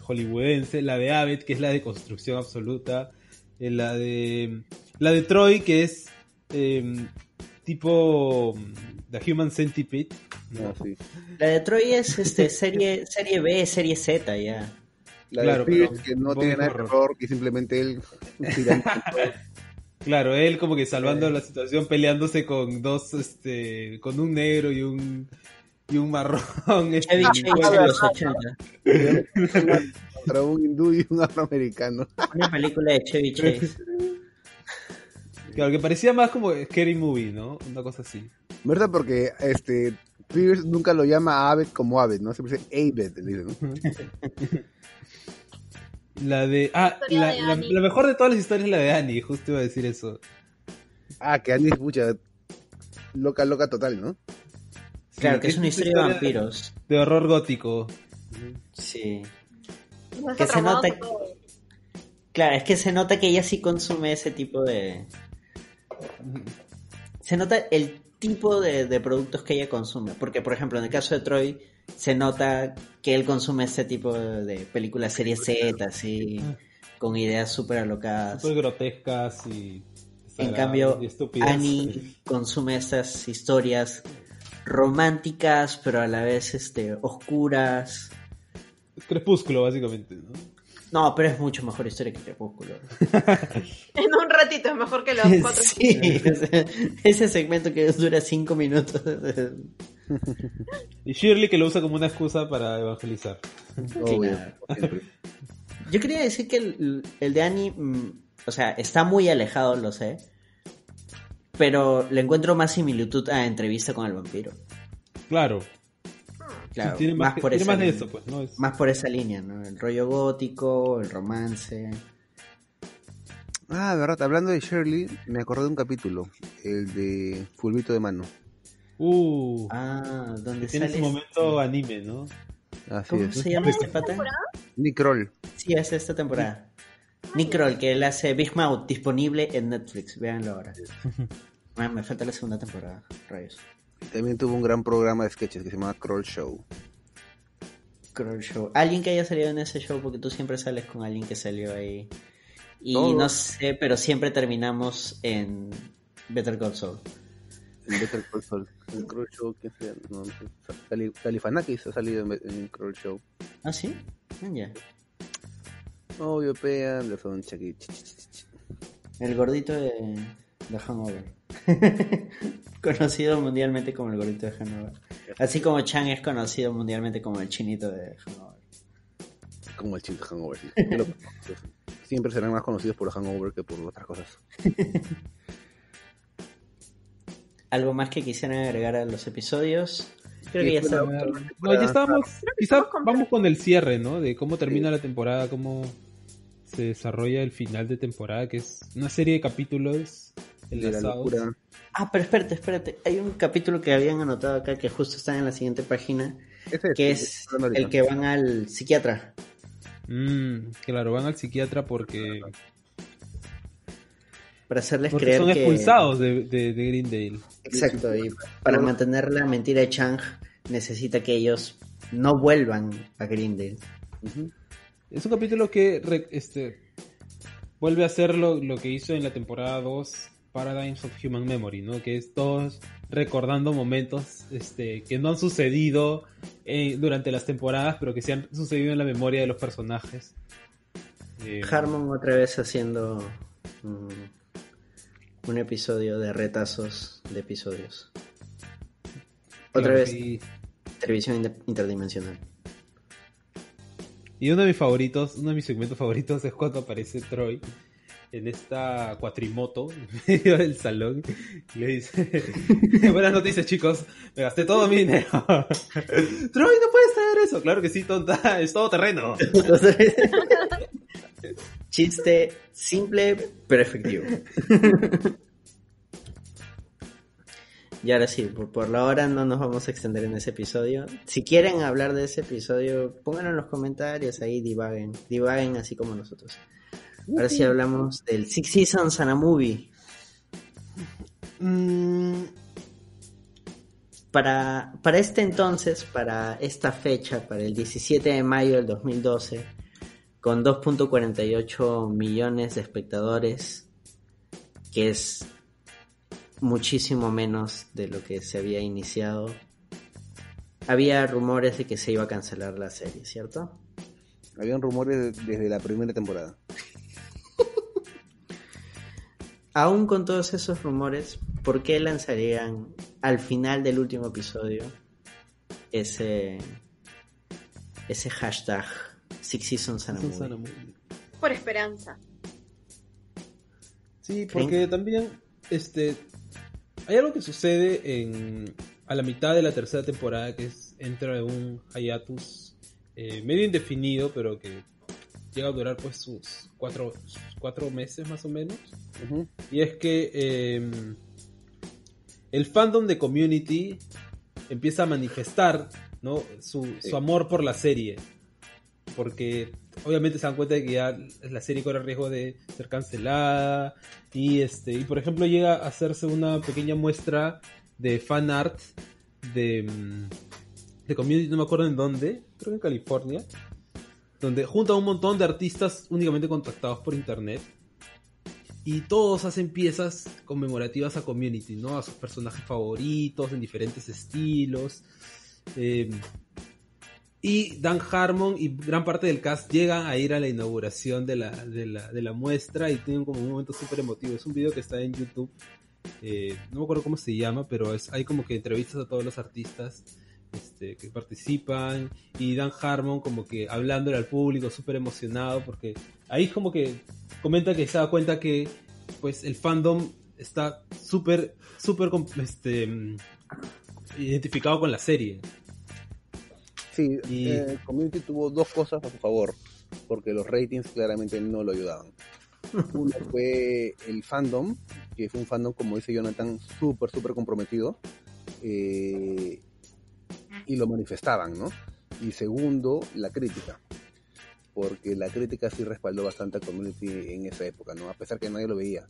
hollywoodense, la de Abbott, que es la de construcción absoluta, eh, la de, la de Troy, que es eh, tipo mm, The Human Centipede, ¿no? Ah, sí. La de Troy es este, serie, serie B, serie Z ya. La Claro, de Pierce, que no tiene nada de horror. que simplemente él (laughs) Claro, él como que salvando la situación, peleándose con dos, este, con un negro y un, y un marrón. este, Chevy Chase de los 80. contra un hindú y un afroamericano. Una película de Chevy Chase. Claro, que parecía más como Scary Movie, ¿no? Una cosa así. ¿Verdad? Porque este Pierce nunca lo llama Abed como Abed, ¿no? Siempre dice Abed, le ¿no? La de. Ah, la, de la- Annie. la mejor de todas las historias es la de Annie, justo iba a decir eso. Ah, que Andy es mucha loca, loca total, ¿no? Claro, que es una historia de vampiros. De horror gótico. Sí. Que se nota-. Claro, es que se nota que ella sí consume ese tipo de... Se nota el tipo de, de productos que ella consume. Porque, por ejemplo, en el caso de Troy, se nota que él consume ese tipo de, de películas serie Z, así, con ideas súper alocadas. Súper grotescas y. En cambio. Annie consume estas historias románticas, pero a la vez este, oscuras. Crepúsculo, básicamente, ¿no? No, pero es mucho mejor historia que Crepúsculo. (laughs) En un ratito es mejor que los cuatro. Sí, ese segmento que dura cinco minutos. Y Shirley que lo usa como una excusa para evangelizar. Obvio. Yo quería decir que el, el de Annie, mm, o sea, está muy alejado, lo sé. Pero le encuentro más similitud a entrevista con el vampiro. Claro. Claro, tiene más, que- por tiene esa más de línea. eso, pues, ¿no? Es- Más por esa línea, ¿no? El rollo gótico, el romance. Ah, verdad, hablando de Shirley, me acordé de un capítulo, el de Fulvito de Mano. Uh, Ah, donde tiene sale. su momento anime, ¿no? Así ¿Cómo es. se llama este pata? Nick Kroll. Sí, es esta temporada. Nick Kroll, que él hace Big Mouth, disponible en Netflix. Véanlo ahora. Ah, me falta la segunda temporada, rayos. También tuvo un gran programa de sketches que se llama Kroll Show. Kroll Show. Alguien que haya salido en ese show, porque tú siempre sales con alguien que salió ahí. Y Todos. no sé, pero siempre terminamos en Better Call Saul. El Better Call Saul. El Kroll Show, ¿quién sería? No, sé. Cali- Califanakis ha salido en, en Kroll Show. ¿Ah, sí? Ah, ya. Obvio, pea, le son. El gordito de, de Hangover. (laughs) conocido mundialmente como el gordito de Hangover. Así como Chang es conocido mundialmente como el chinito de Hangover. Como el sí. Yo lo- Siempre serán más conocidos por Hangover que por otras cosas. (laughs) ¿Algo más que quisieran agregar a los episodios? Creo que ya la- No, ya estábamos. Quizá estamos completos. vamos con el cierre, ¿no? De cómo termina la temporada, cómo se desarrolla el final de temporada, que es una serie de capítulos De la enlazados. locura. Ah, pero espérate, espérate. Hay un capítulo que habían anotado acá que justo está en la siguiente página, que es el que van al psiquiatra. Mm, claro, van al psiquiatra porque, Para hacerles porque creer son que... expulsados de, de, de Greendale. Exacto, y para mantener la mentira de Chang necesita que ellos no vuelvan a Greendale. Ujú. Es un capítulo que re- este, vuelve a hacer lo, lo que hizo en la temporada 2, Paradigms of Human Memory, ¿no? Que es todos recordando momentos este, que no han sucedido eh, durante las temporadas, pero que se han sucedido en la memoria de los personajes. Eh, Harmon otra vez haciendo mm, un episodio de retazos de episodios. Otra claro, vez y- televisión inter- interdimensional. Y uno de mis favoritos, uno de mis segmentos favoritos es cuando aparece Troy en esta cuatrimoto en (laughs) medio del salón y le dice (laughs) buenas noticias chicos me gasté todo mi dinero (laughs) Troy no puedes traer eso claro que sí tonta es todo terreno chiste simple pero efectivo. Y ahora sí, por, por la hora no nos vamos a extender en ese episodio. Si quieren hablar de ese episodio, pónganlo en los comentarios, ahí divaguen, divaguen así como nosotros. Ahora sí hablamos del Six Seasons and a Movie. Mm, Para, para este entonces, para esta fecha, para el 17 de mayo del 2012, con 2.48 millones de espectadores, que es muchísimo menos de lo que se había iniciado, había rumores de que se iba a cancelar la serie, ¿cierto? Habían rumores desde la primera temporada. Aún con todos esos rumores, ¿por qué lanzarían al final del último episodio ese ese hashtag Six Seasons and a Movie? Por esperanza. Sí, porque también este hay algo que sucede en a la mitad de la tercera temporada que es entra en un hiatus eh, medio indefinido, pero que llega a durar pues sus cuatro, sus cuatro meses más o menos. Y es que eh, el fandom de Community empieza a manifestar ¿no? su, Sí. su amor por la serie. Porque obviamente se dan cuenta de que ya la serie corre riesgo de ser cancelada. Y este. Y por ejemplo llega a hacerse una pequeña muestra de fan art de, mm, de Community, no me acuerdo en dónde, creo que en California. Donde junta un montón de artistas únicamente contactados por internet y todos hacen piezas conmemorativas a Community, ¿no? A sus personajes favoritos, en diferentes estilos. Eh, y Dan Harmon y gran parte del cast llegan a ir a la inauguración de la, de la, de la muestra y tienen como un momento súper emotivo. Es un video que está en YouTube. eh, no me acuerdo cómo se llama, pero es, hay como que entrevistas a todos los artistas este, que participan y Dan Harmon como que hablándole al público súper emocionado porque ahí como que comenta que se da cuenta que pues el fandom está súper súper este mm, identificado con la serie Sí, Y- eh, Community tuvo dos cosas a su favor, porque los ratings claramente no lo ayudaban. (laughs) Uno fue el fandom, que fue un fandom, como dice Jonathan, súper, súper comprometido, eh, y lo manifestaban, ¿no? Y segundo, la crítica, porque la crítica sí respaldó bastante a Community en esa época, ¿no? A pesar que nadie lo veía.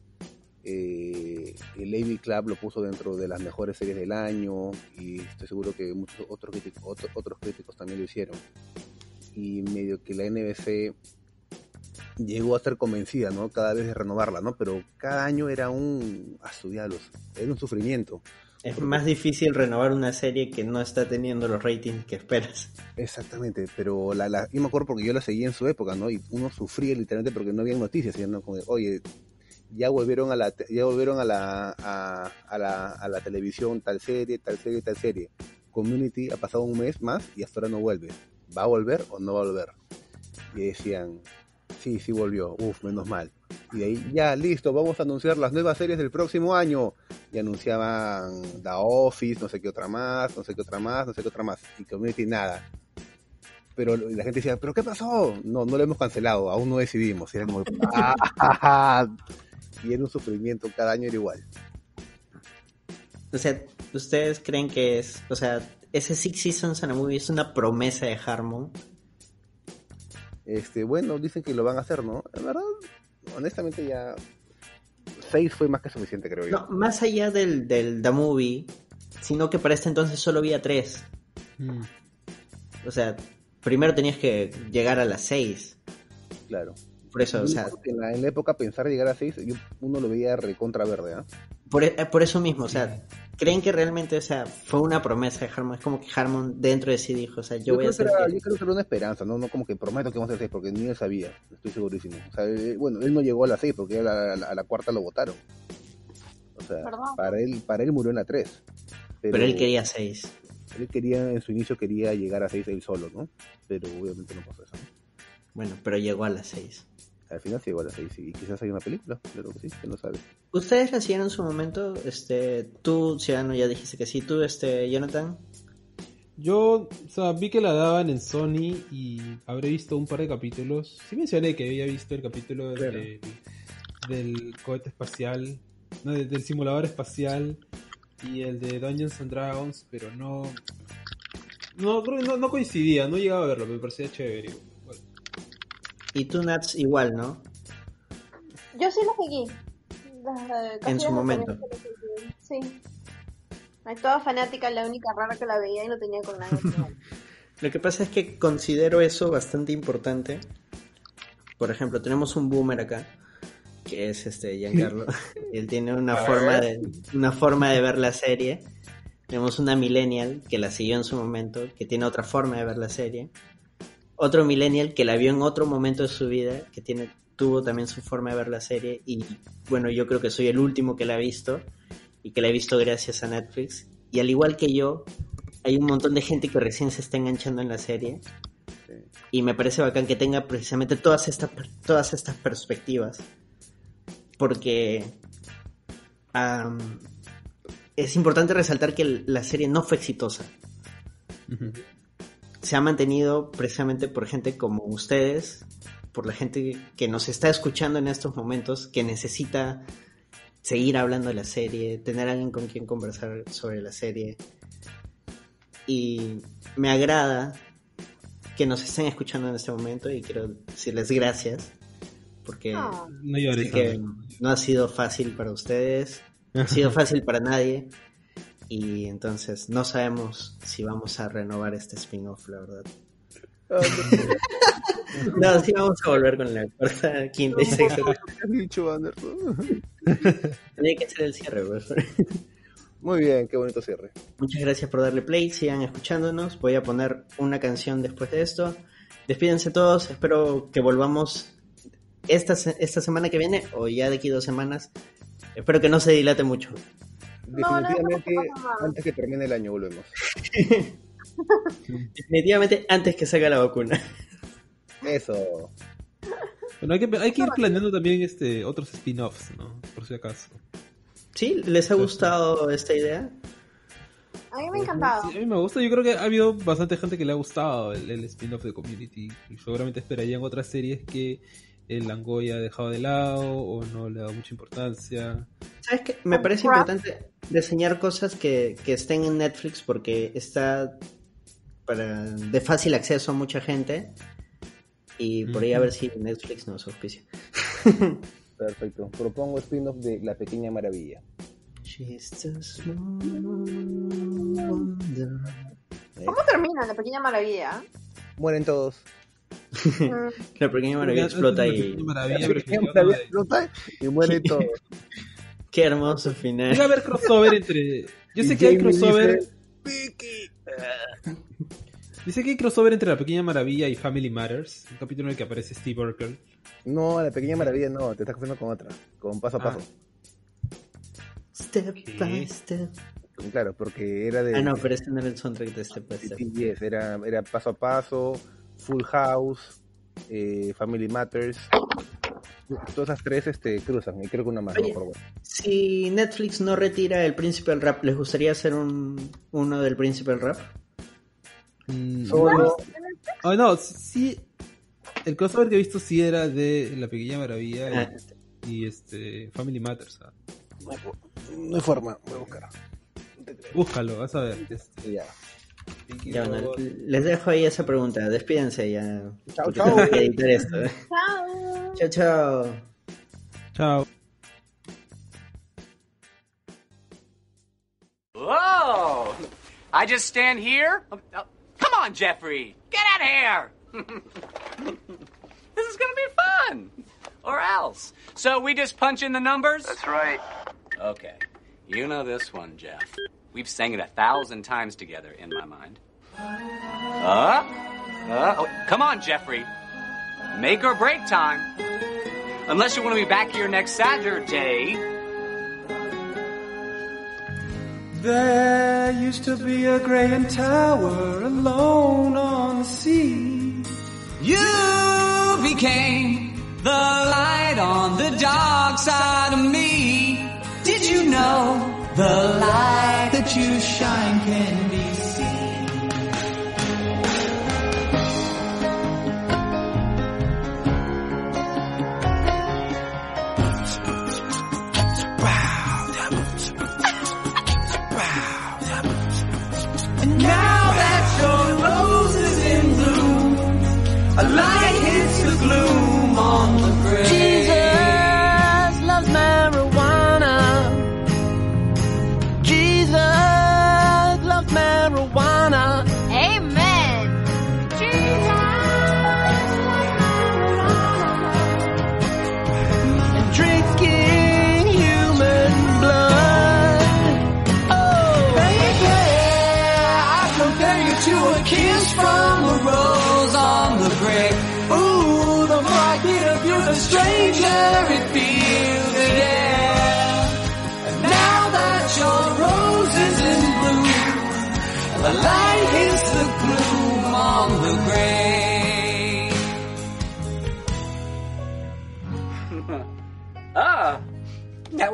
Eh, el AV Club lo puso dentro de las mejores series del año y estoy seguro que muchos otros críticos, otro- otros críticos también lo hicieron. Y medio que la NBC llegó a ser convencida, ¿no? Cada vez de renovarla, ¿no? Pero cada año era un... a su diablos, era un sufrimiento. Es más difícil renovar una serie que no está teniendo los ratings que esperas. Exactamente, pero la, la, yo me acuerdo porque yo la seguía en su época, ¿no? Y uno sufría literalmente porque no había noticias, oye, ya volvieron a la, ya volvieron a la, a, a la, a la televisión tal serie, tal serie, tal serie. Community ha pasado un mes más y hasta ahora no vuelve. ¿Va a volver o no va a volver? Y decían, sí, sí volvió, uff, menos mal. Y de ahí, ya, listo, vamos a anunciar las nuevas series del próximo año. Y anunciaban The Office, no sé qué otra más, no sé qué otra más, no sé qué otra más. Y Community nada. Pero la gente decía, ¿pero qué pasó? No, no lo hemos cancelado, aún no decidimos. Y era como, (laughs) "Ah". Y era un sufrimiento, cada año era igual. O sea, ¿ustedes creen que es, o sea, ese Six Seasons and a Movie es una promesa de Harmon? Este, bueno, dicen que lo van a hacer, ¿no? En verdad, honestamente ya... Seis fue más que suficiente, creo yo. No, más allá del, del The Movie, sino que para este entonces solo había tres. Mm. O sea, primero tenías que llegar a las seis. Claro. Por eso, o sea, en, la, en la época pensar llegar a seis, yo- uno lo veía recontra verde, ¿ah? por, e- por eso mismo, o sea, ¿creen que realmente, o sea, fue una promesa de Harmon? Es como que Harmon dentro de sí dijo, o sea, yo, voy a hacer... era, yo creo que era una esperanza, ¿no? No como que prometo que vamos a hacer seis, porque ni él sabía, estoy segurísimo. O sea, él- bueno, él no llegó a la seis, porque a la, a la- a la cuarta lo votaron. O sea, para él, para él murió en la tres. Pero él quería seis. Él quería, en su inicio quería llegar a seis él solo, ¿no? Pero obviamente no pasó eso. ¿no? Bueno, pero llegó a las 6. Al final sí a 6 y quizás hay una película, claro que sí, que no sabe. ¿Ustedes la siguieron en su momento? Este, tú, Ciudadano, ya dijiste que sí. ¿Tú, este, Jonathan? Yo, o sea, vi que la daban en Sony y habré visto un par de capítulos. Sí mencioné que había visto el capítulo Claro. de- del cohete espacial, no, de- del simulador espacial y el de Dungeons and Dragons, pero no... No, creo que no, no coincidía, no llegaba a verlo, me parecía chévere. Y tú, Nats, igual, ¿no? Yo sí lo seguí. En su momento. Sí. Toda fanática, la única rara que la veía y no tenía con nadie. (laughs) Lo que pasa es que considero eso bastante importante. Por ejemplo, tenemos un boomer acá, que es este Giancarlo. (laughs) Él tiene una forma de una forma de ver la serie. Tenemos una millennial que la siguió en su momento, que tiene otra forma de ver la serie. Otro millennial que la vio en otro momento de su vida, que tiene tuvo también su forma de ver la serie y bueno, yo creo que soy el último que la ha visto y que la he visto gracias a Netflix. Y al igual que yo, hay un montón de gente que recién se está enganchando en la serie Sí. y me parece bacán que tenga precisamente todas estas todas estas perspectivas porque es importante resaltar que la serie no fue exitosa ujú. Se ha mantenido precisamente por gente como ustedes por la gente que nos está escuchando en estos momentos que necesita seguir hablando de la serie tener alguien con quien conversar sobre la serie y me agrada que nos estén escuchando en este momento y quiero decirles gracias porque Ah. No llores. que no ha sido fácil para ustedes, no ha sido (laughs) fácil para nadie y entonces no sabemos si vamos a renovar este spin-off, la verdad. Ah, (laughs) No, sí vamos a volver con la cuarta, quinta y sexta. ¿Qué has dicho, Anderson? (laughs) Tenía que ser el cierre. Muy bien, qué bonito cierre. Muchas gracias por darle play, sigan escuchándonos. Voy a poner una canción después de esto. Despídense todos, espero que volvamos esta, esta semana que viene o ya de aquí dos semanas. Espero que no se dilate mucho. No, Definitivamente, no antes que termine el año volvemos. (laughs) Definitivamente antes que salga la vacuna. Eso. Bueno, hay que, hay que ir planeando también este otros spin-offs, ¿no? Por si acaso. ¿Sí? ¿Les ha gustado esta idea? A mí me ha encantado. Sí, a mí me gusta. Yo creo que ha habido bastante gente que le ha gustado el, el spin-off de Community. Y seguramente esperarían otras series que el Langoy ha dejado de lado o no le ha dado mucha importancia. ¿Sabes qué? Me parece Crap. importante diseñar cosas que, que estén en Netflix porque está para, de fácil acceso a mucha gente. Y por ahí a ver si Netflix nos auspicia. (laughs) Perfecto. Propongo spin-off de La Pequeña Maravilla. ¿Cómo termina la pequeña maravilla? Mueren todos. (laughs) La pequeña (laughs) maravilla (laughs) explota y Pequeña Maravilla, La pero Pequeña que- Maravilla explota y mueren todos. qué hermoso final. Debe haber crossover entre. Yo sé que hay crossover. dice, Yo sé que hay crossover entre La Pequeña Maravilla y Family Matters. Un capítulo en el que aparece Steve Urkel. No, La Pequeña Maravilla no, te estás confundiendo con otra. Con Paso a Ah. Paso. Step ¿Qué? by step. Claro, porque era de... Ah, no, pero este no era el soundtrack de Step by Step. TBS, era, era Paso a Paso, Full House, eh, Family Matters. Todas esas tres este, cruzan, y creo que una más, no Oye. me acuerdo. Si Netflix no retira el Príncipe del Rap, ¿les gustaría hacer un, uno del Príncipe del Rap? Mm, Solo, Oh, no, sí. El crossover que he visto sí era de La Pequeña Maravilla y- Ah, y, este Family Matters. ah. no hay forma, voy a buscar. Búscalo, vas a ver. Este, Ya. Pinky ya, bueno, les dejo ahí esa pregunta. Despídense ya. Chao, chao. tengo que editar esto. Chao. (laughs) Chao, chao. Chao. Whoa! I just stand here? Oh, oh, come on, Jeffrey! Get out of here! (laughs) this is gonna be fun! Or else. So we just punch in the numbers? That's right. Okay. You know this one, Jeff. We've sang it a thousand times together in my mind. Uh, uh, oh, come on, Jeffrey. Make or break time. Unless you want to be back here next Saturday. There used to be a grand tower alone on the sea. You became the light on the dark side of me. Did you know? The light that you shine can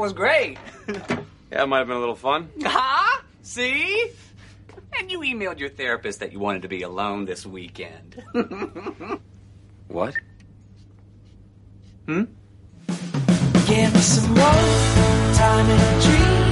was great. (laughs) yeah, it might have been a little fun. (laughs) Huh? See? And you emailed your therapist that you wanted to be alone this weekend. (laughs) what? Hmm? Give me some time a dream.